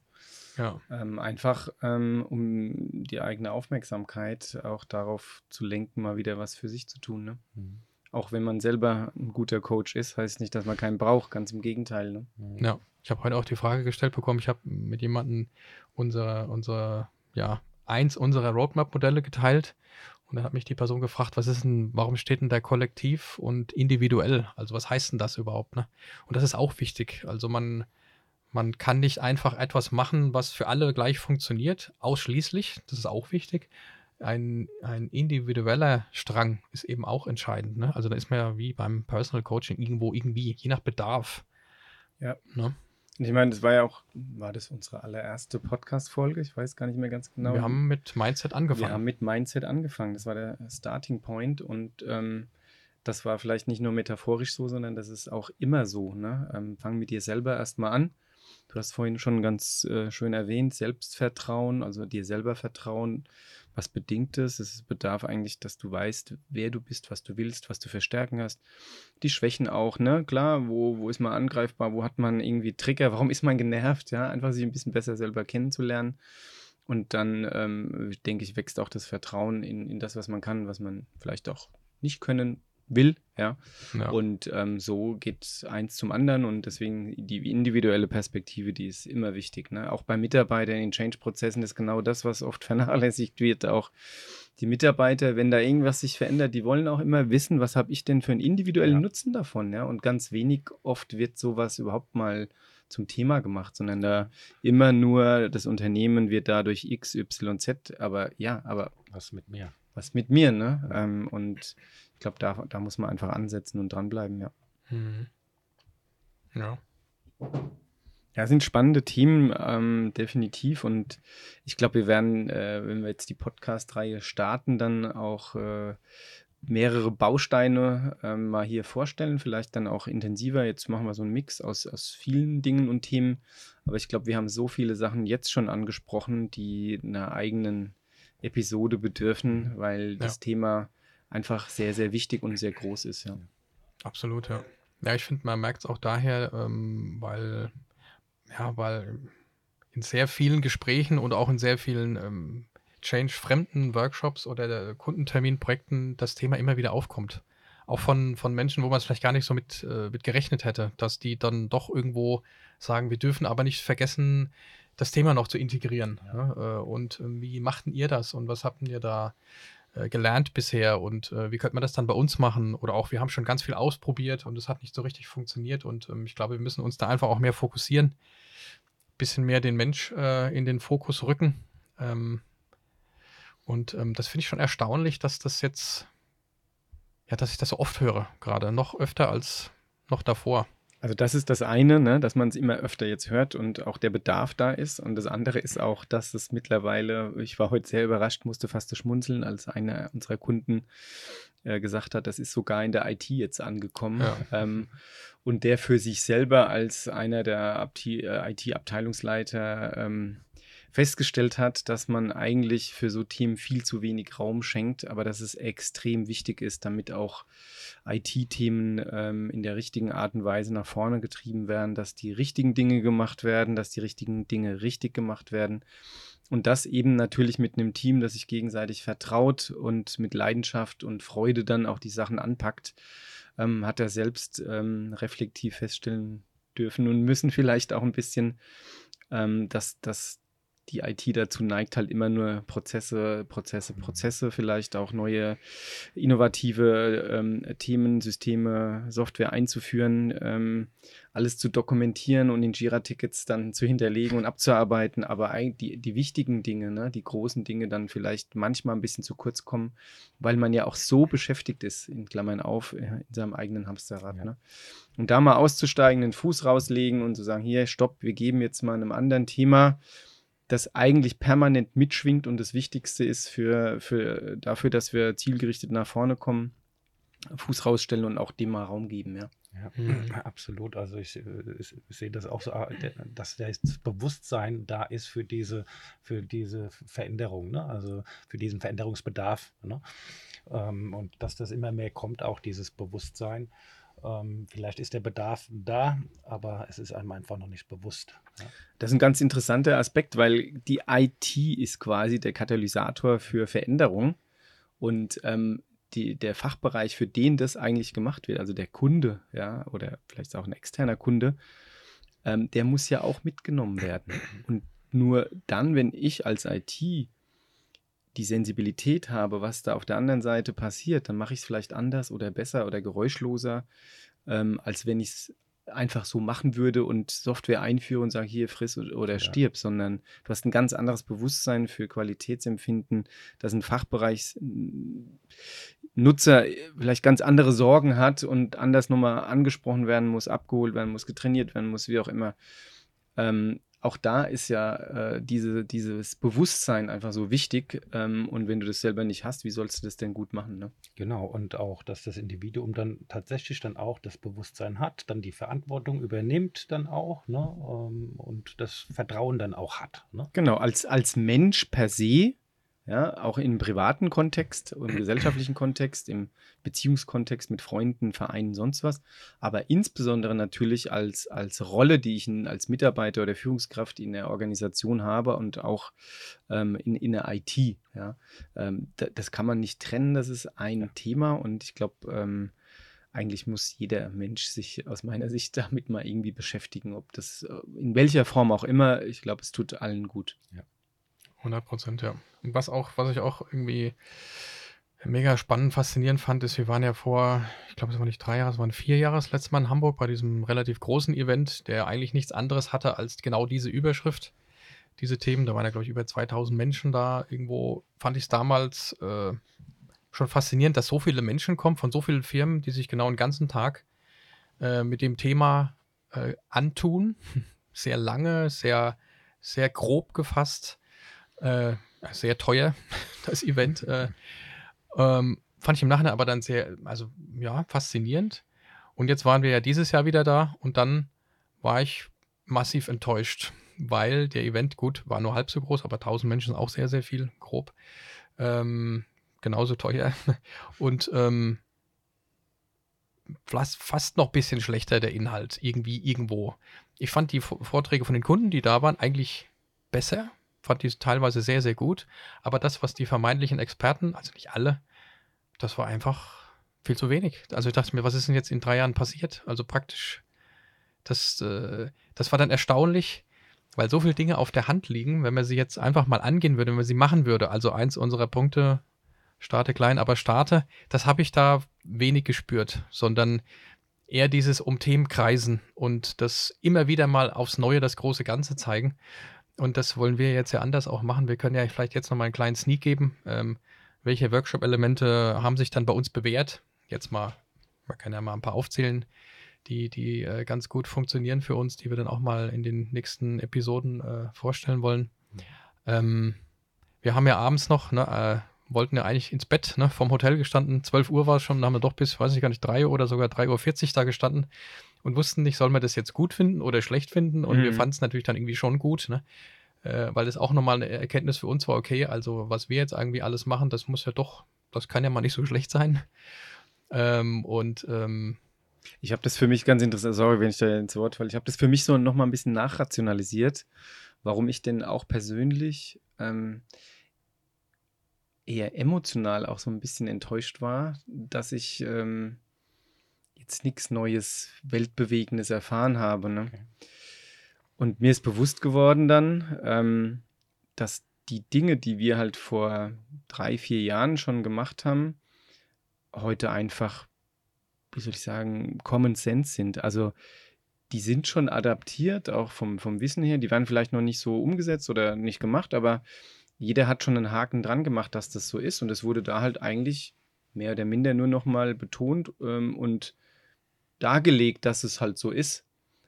Ja. Ähm, einfach, ähm, um die eigene Aufmerksamkeit auch darauf zu lenken, mal wieder was für sich zu tun. Ne? Mhm. Auch wenn man selber ein guter Coach ist, heißt nicht, dass man keinen braucht. Ganz im Gegenteil. Ne? Ja. Ich habe heute auch die Frage gestellt bekommen, ich habe mit jemandem unsere, unsere, ja, eins unserer Roadmap-Modelle geteilt und dann hat mich die Person gefragt, was ist denn, warum steht denn da kollektiv und individuell? Also was heißt denn das überhaupt? Ne? Und das ist auch wichtig. Also man, man kann nicht einfach etwas machen, was für alle gleich funktioniert, ausschließlich. Das ist auch wichtig. Ein, ein individueller Strang ist eben auch entscheidend. Ne? Also da ist man ja wie beim Personal Coaching irgendwo irgendwie, je nach Bedarf. Ja. Ne? Ich meine, das war ja auch, war das unsere allererste Podcast-Folge? Ich weiß gar nicht mehr ganz genau. Wir haben mit Mindset angefangen. Wir haben mit Mindset angefangen. Das war der Starting Point und ähm, das war vielleicht nicht nur metaphorisch so, sondern das ist auch immer so. Ne? Ähm, fang mit dir selber erstmal an. Du hast vorhin schon ganz äh, schön erwähnt, Selbstvertrauen, also dir selber vertrauen was bedingt es. Es bedarf eigentlich, dass du weißt, wer du bist, was du willst, was du für Stärken hast. Die Schwächen auch, ne? Klar, wo, wo ist man angreifbar, wo hat man irgendwie Trigger, warum ist man genervt, ja? Einfach sich ein bisschen besser selber kennenzulernen. Und dann, ähm, denke ich, wächst auch das Vertrauen in, in das, was man kann, was man vielleicht auch nicht können will, ja. ja. Und ähm, so geht eins zum anderen und deswegen die individuelle Perspektive, die ist immer wichtig. Ne? Auch bei Mitarbeitern in Change-Prozessen ist genau das, was oft vernachlässigt wird. Auch die Mitarbeiter, wenn da irgendwas sich verändert, die wollen auch immer wissen, was habe ich denn für einen individuellen ja. Nutzen davon, ja. Und ganz wenig oft wird sowas überhaupt mal zum Thema gemacht, sondern da immer nur das Unternehmen wird dadurch X, Y, Z, aber ja, aber was mit mir? Was mit mir, ne? Ähm, und ich glaube, da, da muss man einfach ansetzen und dranbleiben, ja. Mhm. Ja. Ja, sind spannende Themen, ähm, definitiv. Und ich glaube, wir werden, äh, wenn wir jetzt die Podcast-Reihe starten, dann auch äh, mehrere Bausteine äh, mal hier vorstellen, vielleicht dann auch intensiver. Jetzt machen wir so einen Mix aus, aus vielen Dingen und Themen. Aber ich glaube, wir haben so viele Sachen jetzt schon angesprochen, die einer eigenen Episode bedürfen, weil ja. das Thema einfach sehr, sehr wichtig und sehr groß ist, ja. Absolut, ja. Ja, ich finde, man merkt es auch daher, ähm, weil, ja, weil in sehr vielen Gesprächen und auch in sehr vielen ähm, Change-fremden Workshops oder Kundenterminprojekten das Thema immer wieder aufkommt. auch von, von Menschen, wo man es vielleicht gar nicht so mit, äh, mit gerechnet hätte, dass die dann doch irgendwo sagen, wir dürfen aber nicht vergessen, das Thema noch zu integrieren. Ja. Ne? Äh, und äh, wie machten ihr das und was habt ihr da äh, gelernt bisher und äh, wie könnte man das dann bei uns machen? Oder auch, wir haben schon ganz viel ausprobiert und es hat nicht so richtig funktioniert und ähm, ich glaube, wir müssen uns da einfach auch mehr fokussieren, bisschen mehr den Mensch äh, in den Fokus rücken. Ähm, und ähm, das finde ich schon erstaunlich, dass das jetzt, ja, dass ich das so oft höre, gerade noch öfter als noch davor. Also das ist das eine, ne, dass man es immer öfter jetzt hört und auch der Bedarf da ist. Und das andere ist auch, dass es mittlerweile, ich war heute sehr überrascht, musste fast schmunzeln, als einer unserer Kunden äh, gesagt hat, das ist sogar in der IT jetzt angekommen. Ja. Ähm, und der für sich selber als einer der IT-Abteilungsleiter äh, ähm, festgestellt hat, dass man eigentlich für so Themen viel zu wenig Raum schenkt, aber dass es extrem wichtig ist, damit auch IT-Themen ähm, in der richtigen Art und Weise nach vorne getrieben werden, dass die richtigen Dinge gemacht werden, dass die richtigen Dinge richtig gemacht werden. Und das eben natürlich mit einem Team, das sich gegenseitig vertraut und mit Leidenschaft und Freude dann auch die Sachen anpackt, ähm, hat er selbst ähm, reflektiv feststellen dürfen und müssen vielleicht auch ein bisschen, ähm, dass, dass die IT dazu neigt, halt immer nur Prozesse, Prozesse. Prozesse, vielleicht auch neue innovative ähm, Themen, Systeme, Software einzuführen, ähm, alles zu dokumentieren und in Jira-Tickets dann zu hinterlegen und abzuarbeiten. Aber die, die wichtigen Dinge, ne, die großen Dinge dann vielleicht manchmal ein bisschen zu kurz kommen, weil man ja auch so beschäftigt ist, in Klammern auf, äh, in seinem eigenen Hamsterrad. Ja. Ne? Und da mal auszusteigen, den Fuß rauslegen und zu sagen, hier, stopp, wir geben jetzt mal einem anderen Thema das eigentlich permanent mitschwingt und das Wichtigste ist für, für dafür, dass wir zielgerichtet nach vorne kommen, Fuß rausstellen und auch dem mal Raum geben, ja. Ja, mhm. absolut. Also ich, ich, ich, sehe das auch so, ah, dass das Bewusstsein da ist für diese, für diese Veränderung, ne? also für diesen Veränderungsbedarf. Ne? Ähm, und dass das immer mehr kommt, auch dieses Bewusstsein. Ähm, vielleicht ist der Bedarf da, aber es ist einem einfach noch nicht bewusst. Ja. Das ist ein ganz interessanter Aspekt, weil die IT ist quasi der Katalysator für Veränderung und ähm, die, der Fachbereich, für den das eigentlich gemacht wird, also der Kunde, ja, oder vielleicht auch ein externer Kunde, ähm, der muss ja auch mitgenommen werden. Und nur dann, wenn ich als IT die Sensibilität habe, was da auf der anderen Seite passiert, dann mache ich es vielleicht anders oder besser oder geräuschloser, ähm, als wenn ich es einfach so machen würde und Software einführe und sage, hier friss oder ja. stirb, sondern du hast ein ganz anderes Bewusstsein für Qualitätsempfinden, dass ein Fachbereichsnutzer vielleicht ganz andere Sorgen hat und anders nochmal angesprochen werden muss, abgeholt werden muss, getrainiert werden muss, wie auch immer. Ähm, auch da ist ja äh, diese, dieses Bewusstsein einfach so wichtig. Ähm, und wenn du das selber nicht hast, wie sollst du das denn gut machen? Ne? Genau, und auch, dass das Individuum dann tatsächlich dann auch das Bewusstsein hat, dann die Verantwortung übernimmt dann auch ne? Ähm, und das Vertrauen dann auch hat. Ne? Genau, als, als Mensch per se ja, auch im privaten Kontext, im gesellschaftlichen Kontext, im Beziehungskontext mit Freunden, Vereinen, sonst was. Aber insbesondere natürlich als, als Rolle, die ich als Mitarbeiter oder Führungskraft in der Organisation habe und auch ähm, in, in der IT. Ja. Ähm, das kann man nicht trennen, das ist ein ja. Thema und ich glaube, ähm, eigentlich muss jeder Mensch sich aus meiner Sicht damit mal irgendwie beschäftigen, ob das äh, in welcher Form auch immer. Ich glaube, es tut allen gut. Ja. 100 Prozent, ja. Und was auch, was ich auch irgendwie mega spannend, faszinierend fand, ist, wir waren ja vor, ich glaube, es waren nicht drei Jahre, es waren vier Jahre das letzte Mal in Hamburg bei diesem relativ großen Event, der eigentlich nichts anderes hatte als genau diese Überschrift, diese Themen. Da waren ja, glaube ich, über 2000 Menschen da. Irgendwo fand ich es damals äh, schon faszinierend, dass so viele Menschen kommen von so vielen Firmen, die sich genau den ganzen Tag äh, mit dem Thema äh, antun. Sehr lange, sehr, sehr grob gefasst äh, sehr teuer, das Event. Äh, ähm, fand ich im Nachhinein aber dann sehr, also ja, faszinierend. Und jetzt waren wir ja dieses Jahr wieder da und dann war ich massiv enttäuscht, weil der Event, gut, war nur halb so groß, aber 1000 Menschen auch sehr, sehr viel, grob. Ähm, genauso teuer. Und ähm, fast, fast noch ein bisschen schlechter der Inhalt, irgendwie, irgendwo. Ich fand die Vorträge von den Kunden, die da waren, eigentlich besser, fand die teilweise sehr, sehr gut. Aber das, was die vermeintlichen Experten, also nicht alle, das war einfach viel zu wenig. Also ich dachte mir, was ist denn jetzt in drei Jahren passiert? Also praktisch, das, äh, das war dann erstaunlich, weil so viele Dinge auf der Hand liegen, wenn man sie jetzt einfach mal angehen würde, wenn man sie machen würde. Also eins unserer Punkte, starte klein, aber starte, das habe ich da wenig gespürt, sondern eher dieses um Themen kreisen und das immer wieder mal aufs Neue das große Ganze zeigen. Und das wollen wir jetzt ja anders auch machen. Wir können ja vielleicht jetzt noch mal einen kleinen Sneak geben. Ähm, welche Workshop-Elemente haben sich dann bei uns bewährt? Jetzt mal, man kann ja mal ein paar aufzählen, die, die äh, ganz gut funktionieren für uns, die wir dann auch mal in den nächsten Episoden äh, vorstellen wollen. Ähm, wir haben ja abends noch, ne, äh, wollten ja eigentlich ins Bett, ne, vom Hotel gestanden. 12 Uhr war es schon, haben wir doch bis, weiß ich gar nicht, 3 Uhr oder sogar 3.40 Uhr da gestanden und wussten nicht, soll man das jetzt gut finden oder schlecht finden. Und mhm. wir fanden es natürlich dann irgendwie schon gut, ne? Äh, weil das auch nochmal eine Erkenntnis für uns war, okay, also was wir jetzt irgendwie alles machen, das muss ja doch, das kann ja mal nicht so schlecht sein. Ähm, und ähm, ich habe das für mich ganz interessant, sorry, wenn ich da ins Wort falle, ich habe das für mich so nochmal ein bisschen nachrationalisiert, warum ich denn auch persönlich ähm, eher emotional auch so ein bisschen enttäuscht war, dass ich ähm, jetzt nichts Neues, Weltbewegendes erfahren habe. Ne? Okay. Und mir ist bewusst geworden dann, ähm, dass die Dinge, die wir halt vor drei, vier Jahren schon gemacht haben, heute einfach, wie soll ich sagen, Common Sense sind. Also die sind schon adaptiert, auch vom, vom Wissen her. Die werden vielleicht noch nicht so umgesetzt oder nicht gemacht, aber jeder hat schon einen Haken dran gemacht, dass das so ist. Und es wurde da halt eigentlich mehr oder minder nur nochmal betont ähm, und dargelegt, dass es halt so ist.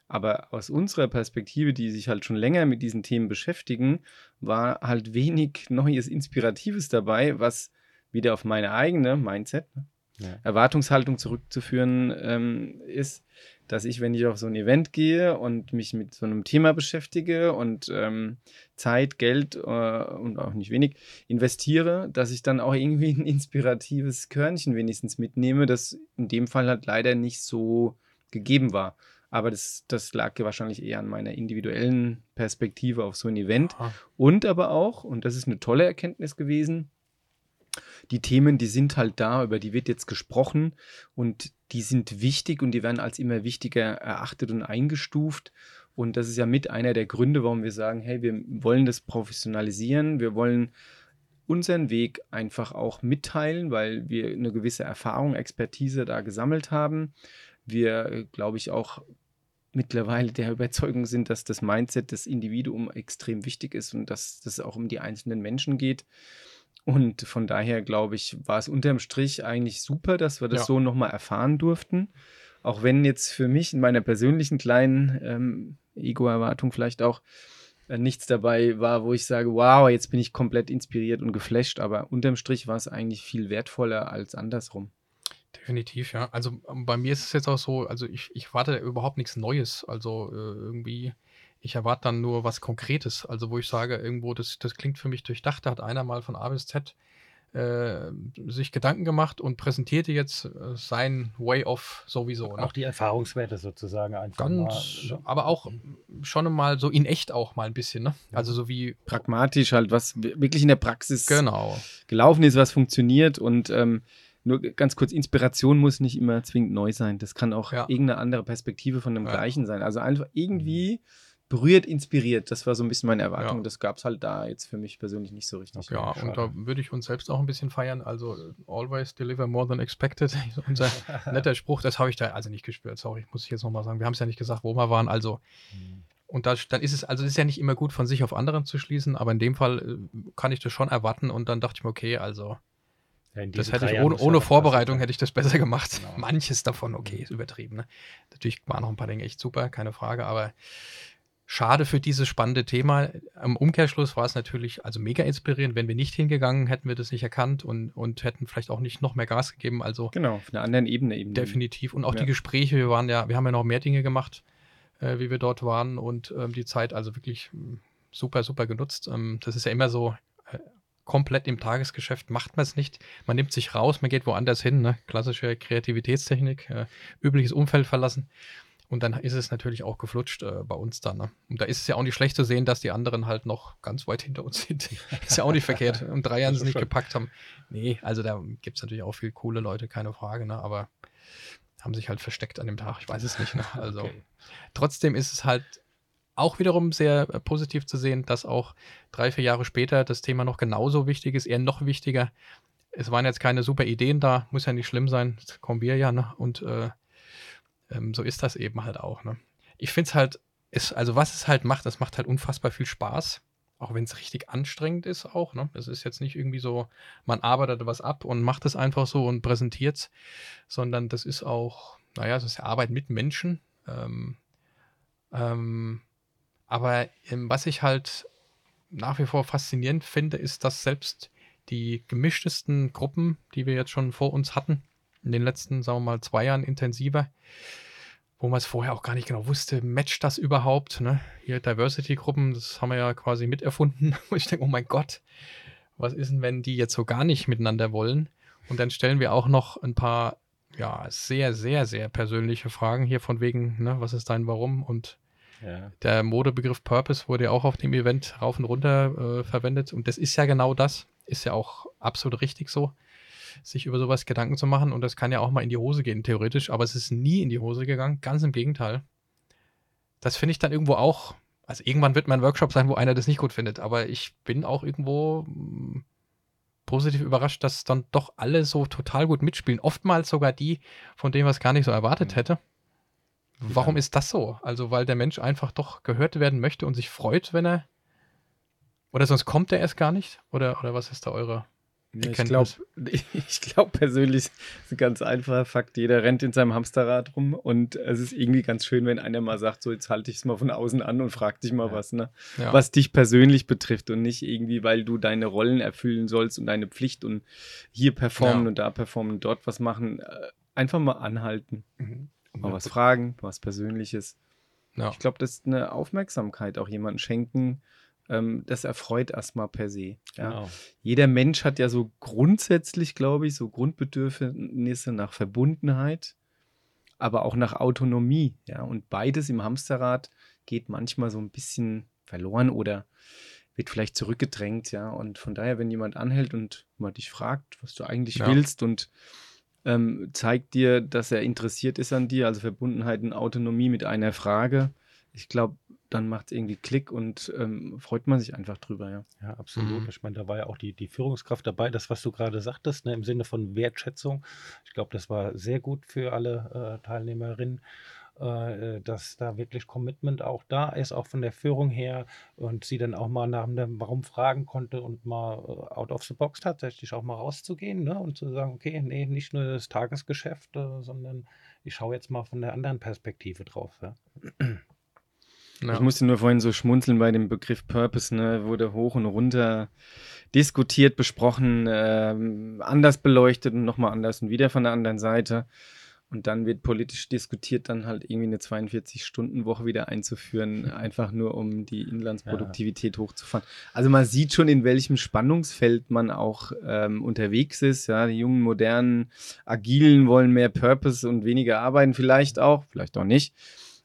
Aber aus unserer Perspektive, die sich halt schon länger mit diesen Themen beschäftigen, war halt wenig Neues, Inspiratives dabei, was wieder auf meine eigene Mindset, ne, ja. Erwartungshaltung zurückzuführen ähm, ist, dass ich, wenn ich auf so ein Event gehe und mich mit so einem Thema beschäftige und ähm, Zeit, Geld äh, und auch nicht wenig investiere, dass ich dann auch irgendwie ein inspiratives Körnchen wenigstens mitnehme, das in dem Fall halt leider nicht so gegeben war. Aber das, das lag ja wahrscheinlich eher an meiner individuellen Perspektive auf so ein Event. Aha. Und aber auch, und das ist eine tolle Erkenntnis gewesen, die Themen, die sind halt da, über die wird jetzt gesprochen und die sind wichtig und die werden als immer wichtiger erachtet und eingestuft. Und das ist ja mit einer der Gründe, warum wir sagen, hey, wir wollen das professionalisieren, wir wollen unseren Weg einfach auch mitteilen, weil wir eine gewisse Erfahrung, Expertise da gesammelt haben. Wir, glaube ich, auch mittlerweile der Überzeugung sind, dass das Mindset des Individuums extrem wichtig ist und dass es auch um die einzelnen Menschen geht. Und von daher, glaube ich, war es unterm Strich eigentlich super, dass wir das ja. so nochmal erfahren durften. Auch wenn jetzt für mich in meiner persönlichen kleinen ähm, Ego-Erwartung vielleicht auch äh, nichts dabei war, wo ich sage, wow, jetzt bin ich komplett inspiriert und geflasht. Aber unterm Strich war es eigentlich viel wertvoller als andersrum. Definitiv, ja. Also ähm, bei mir ist es jetzt auch so, also ich, ich warte überhaupt nichts Neues. Also äh, irgendwie ich erwarte dann nur was Konkretes, also wo ich sage, irgendwo, das, das klingt für mich durchdacht. Da hat einer mal von A bis Z äh, sich Gedanken gemacht und präsentierte jetzt äh, sein Way of sowieso. Ne? Auch die Erfahrungswerte sozusagen einfach. Ganz, mal, ne? aber auch schon mal so in echt auch mal ein bisschen, ne? Also so wie. Pragmatisch halt, was wirklich in der Praxis genau. gelaufen ist, was funktioniert und ähm, nur ganz kurz, Inspiration muss nicht immer zwingend neu sein. Das kann auch ja. irgendeine andere Perspektive von dem ja. Gleichen sein. Also einfach irgendwie mhm berührt, inspiriert. Das war so ein bisschen meine Erwartung. Ja. Das gab es halt da jetzt für mich persönlich nicht so richtig. Ja, und da würde ich uns selbst auch ein bisschen feiern. Also always deliver more than expected. Unser netter Spruch, das habe ich da also nicht gespürt. Sorry, muss ich jetzt nochmal sagen. Wir haben es ja nicht gesagt, wo wir waren. Also mhm. Und da, dann ist es, also es ist ja nicht immer gut, von sich auf anderen zu schließen, aber in dem Fall äh, kann ich das schon erwarten und dann dachte ich mir, okay, also ja, das hätte ich ohne, ohne Vorbereitung hätte ich das besser gemacht. Genau. Manches davon, okay, ist übertrieben. Ne? Natürlich waren noch ein paar Dinge echt super, keine Frage, aber schade für dieses spannende Thema. Im Umkehrschluss war es natürlich also mega inspirierend. Wenn wir nicht hingegangen, hätten wir das nicht erkannt und, und hätten vielleicht auch nicht noch mehr Gas gegeben. Also genau, auf einer anderen Ebene eben. Definitiv. Und auch ja. die Gespräche, wir waren ja, wir haben ja noch mehr Dinge gemacht, äh, wie wir dort waren und ähm, die Zeit also wirklich hm, super, super genutzt. Ähm, das ist ja immer so, äh, komplett im Tagesgeschäft macht man es nicht. Man nimmt sich raus, man geht woanders hin, ne? klassische Kreativitätstechnik, äh, übliches Umfeld verlassen. Und dann ist es natürlich auch geflutscht äh, bei uns dann. Ne? Und da ist es ja auch nicht schlecht zu sehen, dass die anderen halt noch ganz weit hinter uns sind. ist ja auch nicht verkehrt. Um drei Jahren sie nicht gepackt haben. Nee, also da gibt es natürlich auch viele coole Leute, keine Frage. Ne? Aber haben sich halt versteckt an dem Tag. Ich weiß es nicht. Ne? Also okay. trotzdem ist es halt auch wiederum sehr äh, positiv zu sehen, dass auch drei, vier Jahre später das Thema noch genauso wichtig ist, eher noch wichtiger. Es waren jetzt keine super Ideen da, muss ja nicht schlimm sein, das kommen wir ja, ne? Und äh, ähm, so ist das eben halt auch. Ne? Ich finde es halt, also was es halt macht, das macht halt unfassbar viel Spaß. Auch wenn es richtig anstrengend ist auch. Ne? Es ist jetzt nicht irgendwie so, man arbeitet was ab und macht es einfach so und präsentiert es, sondern das ist auch, naja, das ist ja Arbeit mit Menschen. Ähm, ähm, aber ähm, was ich halt nach wie vor faszinierend finde, ist, dass selbst die gemischtesten Gruppen, die wir jetzt schon vor uns hatten, in den letzten, sagen wir mal, zwei Jahren intensiver, wo man es vorher auch gar nicht genau wusste, matcht das überhaupt? Ne? Hier Diversity-Gruppen, das haben wir ja quasi miterfunden. Wo ich denke, oh mein Gott, was ist denn, wenn die jetzt so gar nicht miteinander wollen? Und dann stellen wir auch noch ein paar, ja, sehr, sehr, sehr persönliche Fragen hier von wegen, ne, was ist dein Warum? Und ja. der Modebegriff Purpose wurde ja auch auf dem Event rauf und runter äh, verwendet. Und das ist ja genau das. Ist ja auch absolut richtig so sich über sowas Gedanken zu machen. Und das kann ja auch mal in die Hose gehen, theoretisch. Aber es ist nie in die Hose gegangen. Ganz im Gegenteil. Das finde ich dann irgendwo auch. Also irgendwann wird mein Workshop sein, wo einer das nicht gut findet. Aber ich bin auch irgendwo mh, mm, positiv überrascht, dass dann doch alle so total gut mitspielen. Oftmals sogar die, von denen man es gar nicht so erwartet mhm. hätte. Warum ist das so? Also, weil der Mensch einfach doch gehört werden möchte und sich freut, wenn er. Oder sonst kommt er erst gar nicht? Oder, oder was ist da eure ich glaube ich glaub persönlich, ist ein ganz einfacher Fakt. Jeder rennt in seinem Hamsterrad rum und es ist irgendwie ganz schön, wenn einer mal sagt, so jetzt halte ich es mal von außen an und frag dich mal ja. was, ne? Ja. Was dich persönlich betrifft und nicht irgendwie, weil du deine Rollen erfüllen sollst und deine Pflicht und hier performen ja. und da performen und dort was machen. Äh, einfach mal anhalten. Mhm. Mal was fragen, was Persönliches. Ich glaube, das ist eine Aufmerksamkeit auch jemanden schenken ähm, das erfreut erstmal per se. Ja. Genau. Jeder Mensch hat ja so grundsätzlich, glaube ich, so Grundbedürfnisse nach Verbundenheit, aber auch nach Autonomie. Ja. Und beides im Hamsterrad geht manchmal so ein bisschen verloren oder wird vielleicht zurückgedrängt, ja. Und von daher, wenn jemand anhält und mal dich fragt, was du eigentlich ja. willst und ähm, zeigt dir, dass er interessiert ist an dir, also Verbundenheit und Autonomie mit einer Frage, ich glaube, dann macht es irgendwie Klick und ähm, freut man sich einfach drüber, ja. Ja, absolut. Mhm. Ich meine, da war ja auch die, die Führungskraft dabei, das, was du gerade sagtest, ne, im Sinne von Wertschätzung. Ich glaube, das war sehr gut für alle äh, Teilnehmerinnen äh, äh, dass da wirklich Commitment auch da ist, auch von der Führung her und sie dann auch mal nach dem Warum fragen konnte und mal äh, out of the box tatsächlich auch mal rauszugehen ne? und zu sagen, okay, nee, nicht nur das Tagesgeschäft, äh, sondern ich schaue jetzt mal von der anderen Perspektive drauf. Ja. Ja. Ich musste nur vorhin so schmunzeln bei dem Begriff Purpose, ne? Wurde hoch und runter diskutiert, besprochen, äh, anders beleuchtet und nochmal anders und wieder von der anderen Seite. Und dann wird politisch diskutiert, dann halt irgendwie eine 42-Stunden-Woche wieder einzuführen, einfach nur um die Inlandsproduktivität ja. hochzufahren. Also man sieht schon, in welchem Spannungsfeld man auch ähm, unterwegs ist. Ja, die jungen, modernen, agilen wollen mehr Purpose und weniger arbeiten, vielleicht auch, vielleicht auch nicht.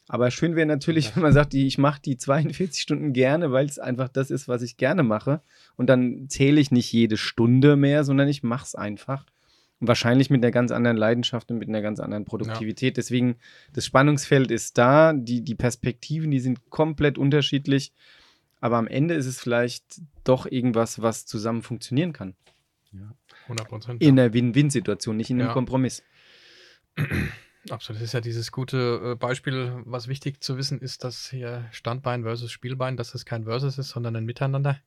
Aber schön wäre natürlich, wenn man sagt, ich mache die 42 Stunden gerne, weil es einfach das ist, was ich gerne mache. Und dann zähle ich nicht jede Stunde mehr, sondern ich mache es einfach. Und wahrscheinlich mit einer ganz anderen Leidenschaft und mit einer ganz anderen Produktivität. Ja. Deswegen, das Spannungsfeld ist da, die, die Perspektiven, die sind komplett unterschiedlich. Aber am Ende ist es vielleicht doch irgendwas, was zusammen funktionieren kann. Ja, 100 Prozent. In einer Win-Win-Situation, nicht in einem ja. Kompromiss. Absolut. Das ist ja dieses gute äh, Beispiel, was wichtig zu wissen ist, dass hier Standbein versus Spielbein, dass es kein Versus ist, sondern ein Miteinander.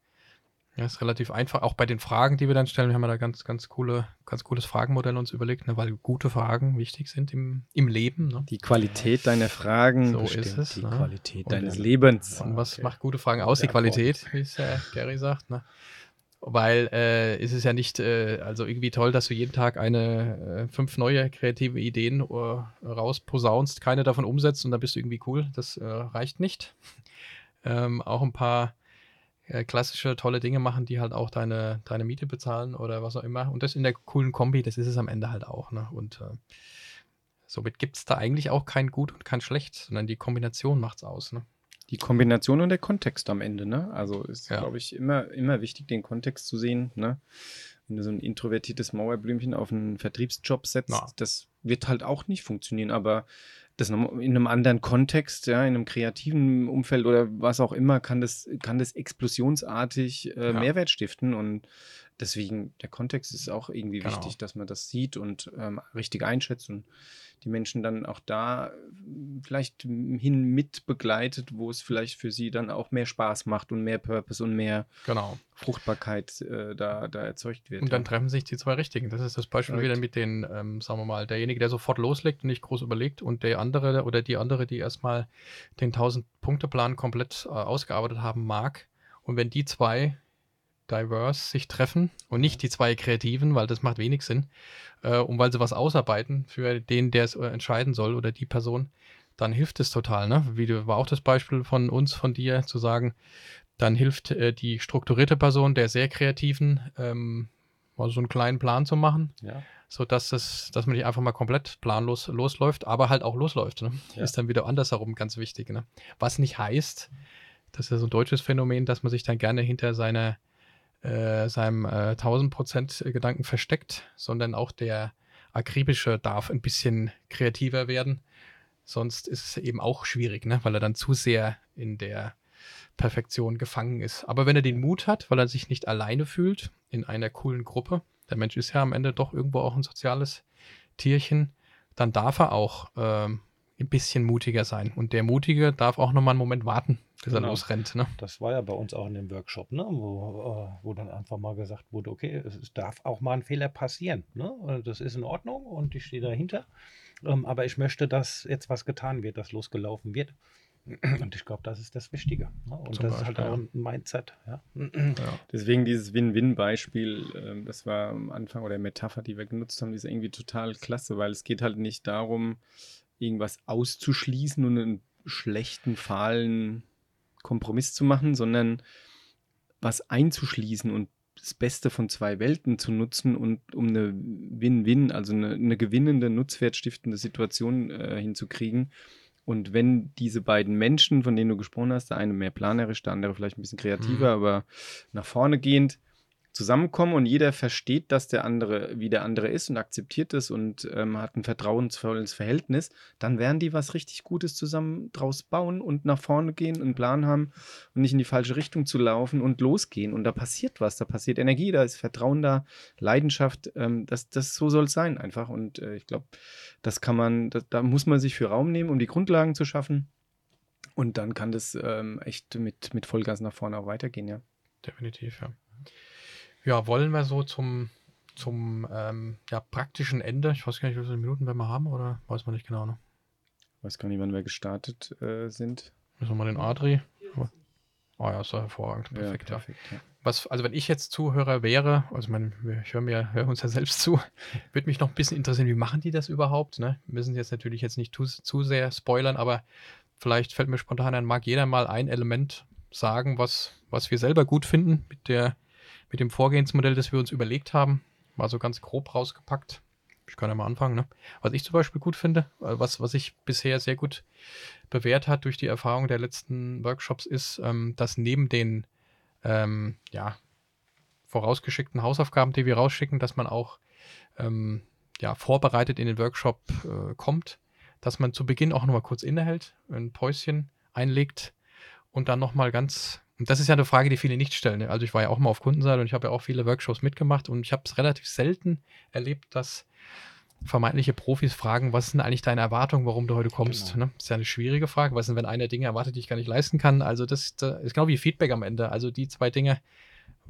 Ja, ist relativ einfach. Auch bei den Fragen, die wir dann stellen, wir haben ja da ganz, ganz coole, ganz cooles Fragenmodell uns überlegt, ne, weil gute Fragen wichtig sind im, im Leben. Ne? Die Qualität deiner Fragen so ist es, die ne? Qualität und deines Lebens. Und was okay. macht gute Fragen aus? Die Qualität, wie es äh, Gary sagt. Ne? Weil äh, ist es ja nicht, äh, also irgendwie toll, dass du jeden Tag eine äh, fünf neue kreative Ideen uh, rausposaunst, keine davon umsetzt und dann bist du irgendwie cool. Das äh, reicht nicht. ähm, auch ein paar äh, klassische tolle Dinge machen, die halt auch deine, deine Miete bezahlen oder was auch immer. Und das in der coolen Kombi, das ist es am Ende halt auch. Ne? Und somit gibt es da eigentlich auch kein Gut und kein Schlecht, sondern die Kombination macht es aus. Ne? Die Kombination und der Kontext am Ende, ne? Also ist, Ja. glaube ich, immer, immer wichtig, den Kontext zu sehen, ne? Wenn du so ein introvertiertes Mauerblümchen auf einen Vertriebsjob setzt, Na. das wird halt auch nicht funktionieren, aber das in einem anderen Kontext, ja, in einem kreativen Umfeld oder was auch immer, kann das, kann das explosionsartig äh, Ja. Mehrwert stiften und deswegen, der Kontext ist auch irgendwie Genau. wichtig, dass man das sieht und ähm, richtig einschätzt und die Menschen dann auch da äh, vielleicht hin mit begleitet, wo es vielleicht für sie dann auch mehr Spaß macht und mehr Purpose und mehr Genau. Fruchtbarkeit äh, da, da erzeugt wird. Und dann ja. treffen sich die zwei Richtigen. Das ist das Beispiel Korrekt. wieder mit den, ähm, sagen wir mal, derjenige, der sofort loslegt und nicht groß überlegt und der andere oder die andere, die erstmal den 1000-Punkte-Plan komplett äh, ausgearbeitet haben mag. Und wenn die zwei diverse sich treffen und nicht die zwei Kreativen, weil das macht wenig Sinn, äh, und weil sie was ausarbeiten für den, der es äh, entscheiden soll oder die Person, dann hilft es total. Ne? Wie du, war auch das Beispiel von uns, von dir, zu sagen, dann hilft äh, die strukturierte Person der sehr kreativen, ähm, mal so einen kleinen Plan zu machen, Ja. sodass das, dass man nicht einfach mal komplett planlos losläuft, aber halt auch losläuft. Ne? Ja. Ist dann wieder andersherum ganz wichtig. Ne? Was nicht heißt, das ist ja so ein deutsches Phänomen, dass man sich dann gerne hinter seiner, äh, seinem äh, 1000% Gedanken versteckt, sondern auch der akribische darf ein bisschen kreativer werden. Sonst ist es eben auch schwierig, ne? weil er dann zu sehr in der Perfektion gefangen ist. Aber wenn er den Mut hat, weil er sich nicht alleine fühlt in einer coolen Gruppe, der Mensch ist ja am Ende doch irgendwo auch ein soziales Tierchen, dann darf er auch ähm, ein bisschen mutiger sein. Und der Mutige darf auch nochmal einen Moment warten, bis er Genau. losrennt. Ne? Das war ja bei uns auch in dem Workshop, ne? wo, äh, wo dann einfach mal gesagt wurde, okay, es, darf auch mal ein Fehler passieren. Ne? Und Das ist in Ordnung und ich stehe dahinter. Ähm, aber ich möchte, dass jetzt was getan wird, dass losgelaufen wird. Und ich glaube, das ist das Wichtige. Ne? Und Zum das ist halt Beispiel, auch ein Mindset. Ja? Ja. Deswegen dieses Win-Win-Beispiel, ähm, das war am Anfang oder Metapher, die wir genutzt haben, die ist irgendwie total klasse, weil es geht halt nicht darum, irgendwas auszuschließen und einen schlechten, fahlen Kompromiss zu machen, sondern was einzuschließen und das Beste von zwei Welten zu nutzen und um eine Win-Win, also eine, eine gewinnende, nutzwertstiftende Situation äh, hinzukriegen. Und wenn diese beiden Menschen, von denen du gesprochen hast, der eine mehr planerisch, der andere vielleicht ein bisschen kreativer, Mhm. aber nach vorne gehend, zusammenkommen und jeder versteht, dass der andere, wie der andere ist und akzeptiert es und ähm, hat ein vertrauensvolles Verhältnis, dann werden die was richtig Gutes zusammen draus bauen und nach vorne gehen, einen Plan haben und nicht in die falsche Richtung zu laufen und losgehen. Und da passiert was, da passiert Energie, da ist Vertrauen da, Leidenschaft. Ähm, das, das so soll es sein einfach. Und äh, ich glaube, das kann man, da, da muss man sich für Raum nehmen, um die Grundlagen zu schaffen. Und dann kann das ähm, echt mit, mit Vollgas nach vorne auch weitergehen, ja. Definitiv, ja. Ja, wollen wir so zum, zum ähm, ja, praktischen Ende, ich weiß gar nicht, wie viele Minuten wir mal haben, oder weiß man nicht genau, ne? Weiß gar nicht, wann wir gestartet äh, sind. Müssen wir mal den Adri. Oh ja, ist doch hervorragend. Perfekt, ja. perfekt ja. Was, also wenn ich jetzt Zuhörer wäre, also wir- ich höre mir höre uns ja selbst zu, würde mich noch ein bisschen interessieren, wie machen die das überhaupt? Ne? Wir müssen jetzt natürlich jetzt nicht zu, zu sehr spoilern, aber vielleicht fällt mir spontan ein, mag jeder mal ein Element sagen, was, was wir selber gut finden mit, der, mit dem Vorgehensmodell, das wir uns überlegt haben. Mal so ganz grob rausgepackt. Ich kann ja mal anfangen. Ne? Was ich zum Beispiel gut finde, äh, was, was sich bisher sehr gut bewährt hat durch die Erfahrung der letzten Workshops, ist, ähm, dass neben den ähm, ja, vorausgeschickten Hausaufgaben, die wir rausschicken, dass man auch ähm, ja, vorbereitet in den Workshop äh, kommt, dass man zu Beginn auch nochmal kurz innehält, ein Päuschen einlegt und dann nochmal ganz, und das ist ja eine Frage, die viele nicht stellen. ne? Also ich war ja auch mal auf Kundenseite und ich habe ja auch viele Workshops mitgemacht und ich habe es relativ selten erlebt, dass vermeintliche Profis fragen, was sind eigentlich deine Erwartungen, warum du heute kommst? Genau. Ne? Das ist ja eine schwierige Frage. Was ist, wenn einer Dinge erwartet, die ich gar nicht leisten kann? Also das, das ist genau wie Feedback am Ende. Also die zwei Dinge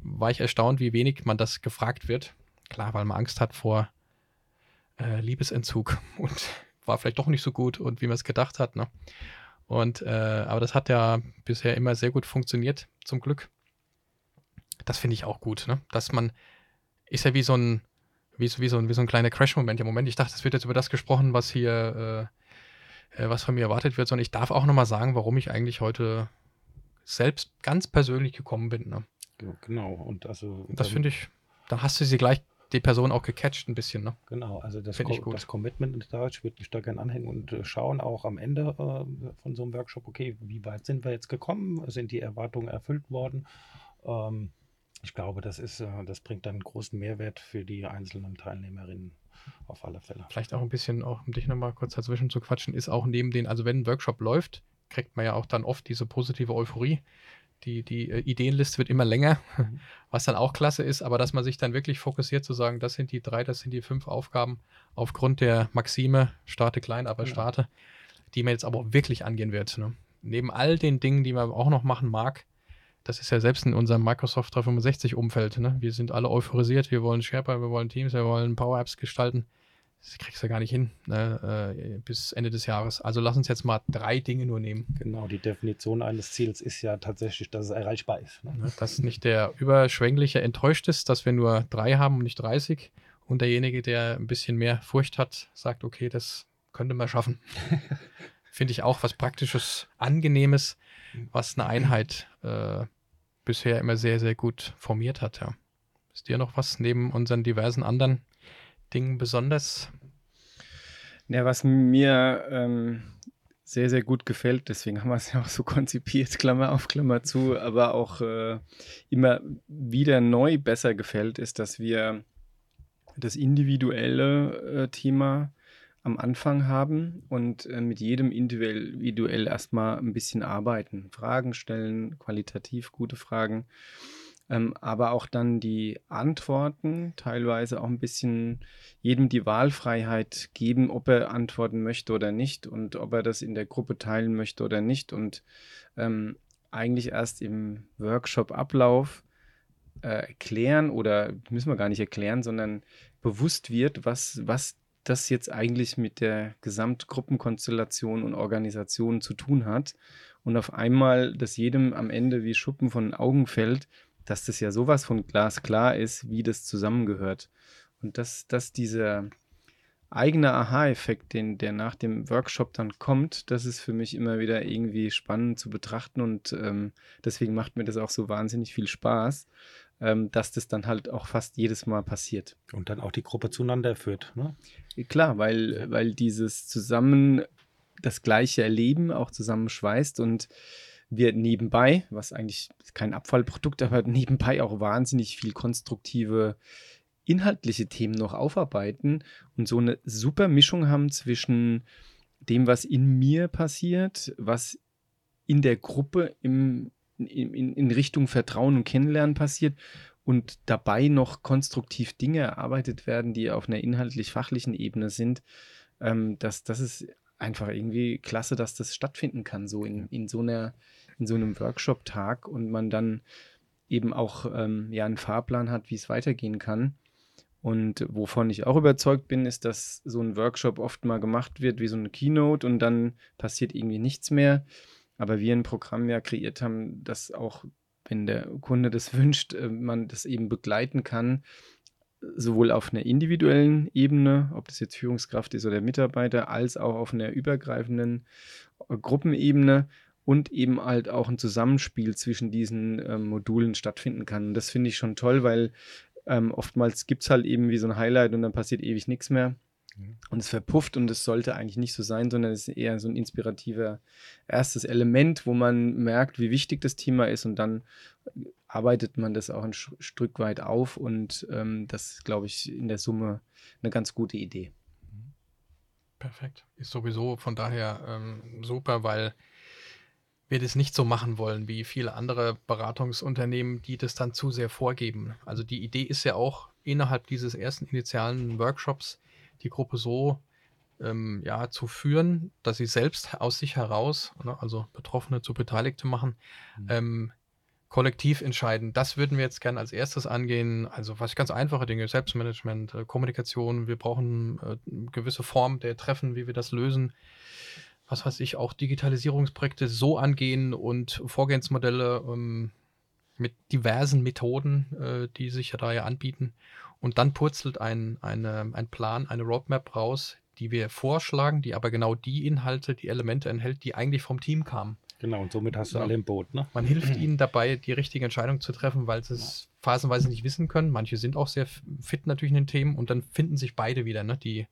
war ich erstaunt, wie wenig man das gefragt wird. Klar, weil man Angst hat vor äh, Liebesentzug und war vielleicht doch nicht so gut und wie man es gedacht hat. Ne? Und äh, aber das hat ja bisher immer sehr gut funktioniert, zum Glück. Das finde ich auch gut, ne? Dass man ist ja wie so ein wie, so- wie, so ein, wie so ein kleiner Crash-Moment im Moment. Ich dachte, es wird jetzt über das gesprochen, was hier, äh, äh, was von mir erwartet wird, sondern ich darf auch nochmal sagen, warum ich eigentlich heute selbst ganz persönlich gekommen bin. Ne? Genau. Und also Das finde ich, dann hast du sie gleich die Person auch gecatcht ein bisschen. Ne? Genau, also das, Finde ich Co gut. das Commitment da. Ich würde mich da gerne anhängen und äh, schauen auch am Ende äh, von so einem Workshop, okay, wie weit sind wir jetzt gekommen? Sind die Erwartungen erfüllt worden? Ähm, ich glaube, das ist, äh, das bringt dann einen großen Mehrwert für die einzelnen Teilnehmerinnen auf alle Fälle. Vielleicht auch ein bisschen, auch um dich nochmal kurz dazwischen zu quatschen, ist auch neben den, also wenn ein Workshop läuft, kriegt man ja auch dann oft diese positive Euphorie. Die, die äh, Ideenliste wird immer länger, Mhm. was dann auch klasse ist, aber dass man sich dann wirklich fokussiert zu sagen, das sind die drei, das sind die fünf Aufgaben aufgrund der Maxime, starte klein, aber Genau. starte, die man jetzt aber auch wirklich angehen wird. Ne? Neben all den Dingen, die man auch noch machen mag, das ist ja selbst in unserem Microsoft 365-Umfeld. Ne? Wir sind alle euphorisiert, wir wollen SharePoint, wir wollen Teams, wir wollen Power Apps gestalten. Das kriegst du gar nicht hin ne? äh, bis Ende des Jahres. Also lass uns jetzt mal drei Dinge nur nehmen. Genau, die Definition eines Ziels ist ja tatsächlich, dass es erreichbar ist. Ne? Ne? Dass nicht der überschwängliche enttäuscht ist, dass wir nur drei haben und nicht 30. Und derjenige, der ein bisschen mehr Furcht hat, sagt, okay, das könnte man schaffen. Finde ich auch was Praktisches, Angenehmes, was eine Einheit äh, bisher immer sehr, sehr gut formiert hat. Ja. Ist dir noch was neben unseren diversen anderen Dingen besonders? Ja, was mir ähm, sehr, sehr gut gefällt, deswegen haben wir es ja auch so konzipiert, Klammer auf, Klammer zu, aber auch äh, immer wieder neu besser gefällt, ist, dass wir das individuelle äh, Thema am Anfang haben und äh, mit jedem individuell erstmal ein bisschen arbeiten, Fragen stellen, qualitativ gute Fragen, ähm, aber auch dann die Antworten teilweise auch ein bisschen jedem die Wahlfreiheit geben, ob er antworten möchte oder nicht und ob er das in der Gruppe teilen möchte oder nicht und ähm, eigentlich erst im Workshop-Ablauf äh, erklären oder müssen wir gar nicht erklären, sondern bewusst wird, was, was das jetzt eigentlich mit der Gesamtgruppenkonstellation und Organisation zu tun hat. Und auf einmal, dass jedem am Ende wie Schuppen von den Augen fällt, dass das ja sowas von glasklar ist, wie das zusammengehört. Und dass, dass dieser eigene Aha-Effekt, den, der nach dem Workshop dann kommt, das ist für mich immer wieder irgendwie spannend zu betrachten und ähm, deswegen macht mir das auch so wahnsinnig viel Spaß, ähm, dass das dann halt auch fast jedes Mal passiert. Und dann auch die Gruppe zueinander führt. Ne? Klar, weil, weil dieses zusammen das Gleiche erleben auch zusammenschweißt und wir nebenbei, was eigentlich kein Abfallprodukt, aber nebenbei auch wahnsinnig viel konstruktive inhaltliche Themen noch aufarbeiten und so eine super Mischung haben zwischen dem, was in mir passiert, was in der Gruppe im, in, in, Richtung Vertrauen und Kennenlernen passiert und dabei noch konstruktiv Dinge erarbeitet werden, die auf einer inhaltlich-fachlichen Ebene sind. Ähm, das, das ist einfach irgendwie klasse, dass das stattfinden kann, so in, in so einer, in so einem Workshop-Tag und man dann eben auch ähm, ja einen Fahrplan hat, wie es weitergehen kann. Und wovon ich auch überzeugt bin, ist, dass so ein Workshop oft mal gemacht wird wie so eine Keynote und dann passiert irgendwie nichts mehr. Aber wir ein Programm ja kreiert haben, dass auch, wenn der Kunde das wünscht, äh, man das eben begleiten kann, sowohl auf einer individuellen Ebene, ob das jetzt Führungskraft ist oder Mitarbeiter, als auch auf einer übergreifenden äh, Gruppenebene und eben halt auch ein Zusammenspiel zwischen diesen ähm, Modulen stattfinden kann. Und das finde ich schon toll, weil ähm, oftmals gibt es halt eben wie so ein Highlight und dann passiert ewig nichts mehr. Mhm. Und es verpufft und es sollte eigentlich nicht so sein, sondern es ist eher so ein inspirativer erstes Element, wo man merkt, wie wichtig das Thema ist und dann arbeitet man das auch ein Stück weit auf und ähm, das ist, glaube ich, in der Summe eine ganz gute Idee. Perfekt. Ist sowieso von daher ähm, super, weil wir das nicht so machen wollen wie viele andere Beratungsunternehmen, die das dann zu sehr vorgeben. Also die Idee ist ja auch innerhalb dieses ersten initialen Workshops die Gruppe so ähm, ja, zu führen, dass sie selbst aus sich heraus, ne, also Betroffene zu Beteiligte machen, Mhm. ähm, kollektiv entscheiden. Das würden wir jetzt gerne als erstes angehen. Also was ganz einfache Dinge, Selbstmanagement, äh, Kommunikation. Wir brauchen äh, eine gewisse Form der Treffen, wie wir das lösen. Was weiß ich, auch Digitalisierungsprojekte so angehen und Vorgehensmodelle ähm, mit diversen Methoden, äh, die sich ja da ja anbieten. Und dann purzelt ein, eine, ein Plan, eine Roadmap raus, die wir vorschlagen, die aber genau die Inhalte, die Elemente enthält, die eigentlich vom Team kamen. Genau, und somit hast du Ja. alle im Boot, ne? Man hilft ihnen dabei, die richtige Entscheidung zu treffen, weil sie es phasenweise nicht wissen können. Manche sind auch sehr fit natürlich in den Themen und dann finden sich beide wieder, ne? die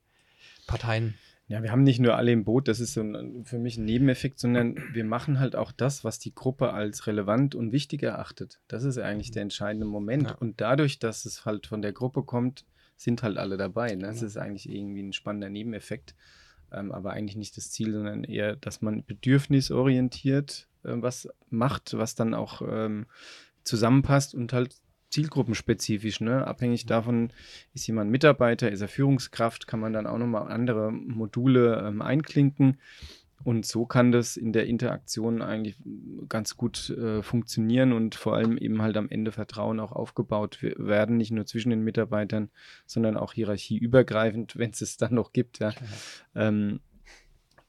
Parteien. Ja, wir haben nicht nur alle im Boot, das ist so ein, für mich ein Nebeneffekt, sondern wir machen halt auch das, was die Gruppe als relevant und wichtig erachtet. Das ist eigentlich der entscheidende Moment. Ja. Und dadurch, dass es halt von der Gruppe kommt, sind halt alle dabei. Ne? Das Genau. ist eigentlich irgendwie ein spannender Nebeneffekt, ähm, aber eigentlich nicht das Ziel, sondern eher, dass man bedürfnisorientiert äh, was macht, was dann auch ähm, zusammenpasst und halt zielgruppenspezifisch, ne? Abhängig davon, ist jemand Mitarbeiter, ist er Führungskraft, kann man dann auch nochmal andere Module ähm, einklinken. Und so kann das in der Interaktion eigentlich ganz gut äh, funktionieren und vor allem eben halt am Ende Vertrauen auch aufgebaut we- werden, nicht nur zwischen den Mitarbeitern, sondern auch hierarchieübergreifend, wenn es es dann noch gibt. Ja. Ähm,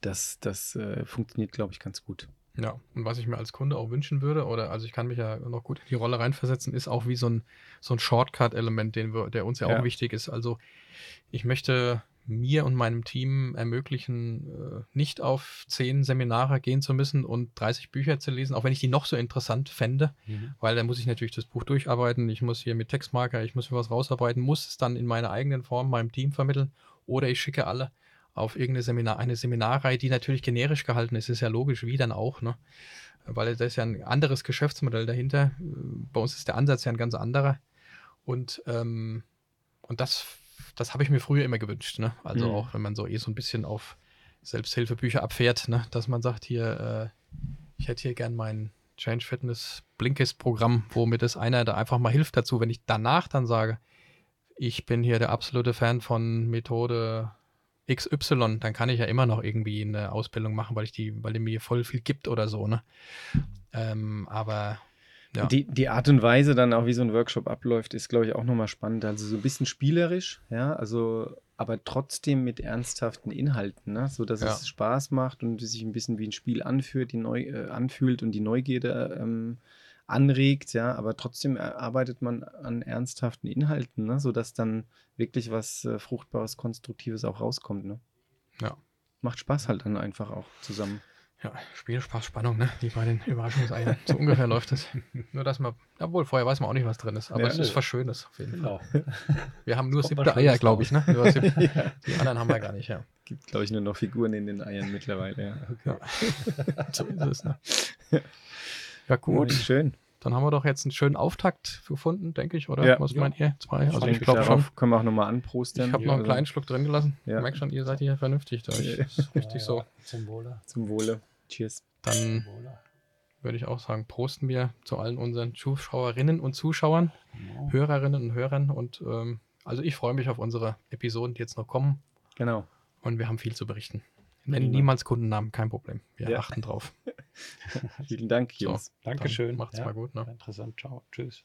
das das äh, funktioniert, glaube ich, ganz gut. Ja, und was ich mir als Kunde auch wünschen würde, oder also ich kann mich ja noch gut in die Rolle reinversetzen, ist auch wie so ein, so ein Shortcut-Element, den wir, der uns ja, Ja. auch wichtig ist. Also ich möchte mir und meinem Team ermöglichen, äh, nicht auf zehn Seminare gehen zu müssen und 30 Bücher zu lesen, auch wenn ich die noch so interessant fände, Mhm. weil dann muss ich natürlich das Buch durcharbeiten, ich muss hier mit Textmarker, ich muss mir was rausarbeiten, muss es dann in meiner eigenen Form meinem Team vermitteln oder ich schicke alle auf irgendeine Seminar, eine Seminarreihe, die natürlich generisch gehalten ist, ist ja logisch, wie dann auch, ne? Weil da ist ja ein anderes Geschäftsmodell dahinter. Bei uns ist der Ansatz ja ein ganz anderer. Und, ähm, und das, das habe ich mir früher immer gewünscht, ne? Also Mhm. auch wenn man so eh so ein bisschen auf Selbsthilfebücher abfährt, ne? Dass man sagt, hier, äh, ich hätte hier gern mein Change Fitness Blinkist-Programm, wo mir das einer da einfach mal hilft dazu, wenn ich danach dann sage, ich bin hier der absolute Fan von Methode XY, dann kann ich ja immer noch irgendwie eine Ausbildung machen, weil ich die, weil die mir voll viel gibt oder so, ne? Ähm, aber ja. Die, die Art und Weise dann auch, wie so ein Workshop abläuft, ist, glaube ich, auch nochmal spannend. Also so ein bisschen spielerisch, ja, also aber trotzdem mit ernsthaften Inhalten, ne? so dass Ja. es Spaß macht und sich ein bisschen wie ein Spiel anfühlt, die neu, äh, anfühlt und die Neugierde ähm, anregt, ja, aber trotzdem arbeitet man an ernsthaften Inhalten, ne? sodass dann wirklich was äh, Fruchtbares, Konstruktives auch rauskommt. Ne? Ja. Macht Spaß halt dann einfach auch zusammen. Ja, Spiel, Spaß, Spannung, ne? Wie bei den Überraschungseiern. So ungefähr läuft es. Nur, dass man, obwohl vorher weiß man auch nicht, was drin ist. Aber Ja. es ist was Schönes auf jeden Fall. Genau. Wir haben nur siebte Eier, glaube ich, ne? Nur sieb ja. Die anderen haben wir gar nicht, ja. Gibt, glaube ich, nur noch Figuren in den Eiern mittlerweile. Ja. ja. so ist es, ne? Ja, Gut, schön. Dann haben wir doch jetzt einen schönen Auftakt gefunden, denke ich, oder? Ja. Was Ja. meint ihr? Zwei? Also ich glaube schon. Können wir auch nochmal anprosten. Ich habe noch einen kleinen Schluck drin gelassen. Ja. Ich merke schon, ihr seid hier vernünftig da. Ja. das ist richtig Ja, so. Zum Wohle. Zum Wohle. Cheers. Dann würde ich auch sagen, prosten wir zu allen unseren Zuschauerinnen und Zuschauern, Genau. Hörerinnen und Hörern. Und ähm, also ich freue mich auf unsere Episoden, die jetzt noch kommen. Genau. Und wir haben viel zu berichten. Nennen Prima. niemals Kundennamen, kein Problem. Wir Ja. achten drauf. Vielen Dank, So. Jungs. Dankeschön. Macht's Ja, mal gut. Ne? Interessant. Ciao. Tschüss.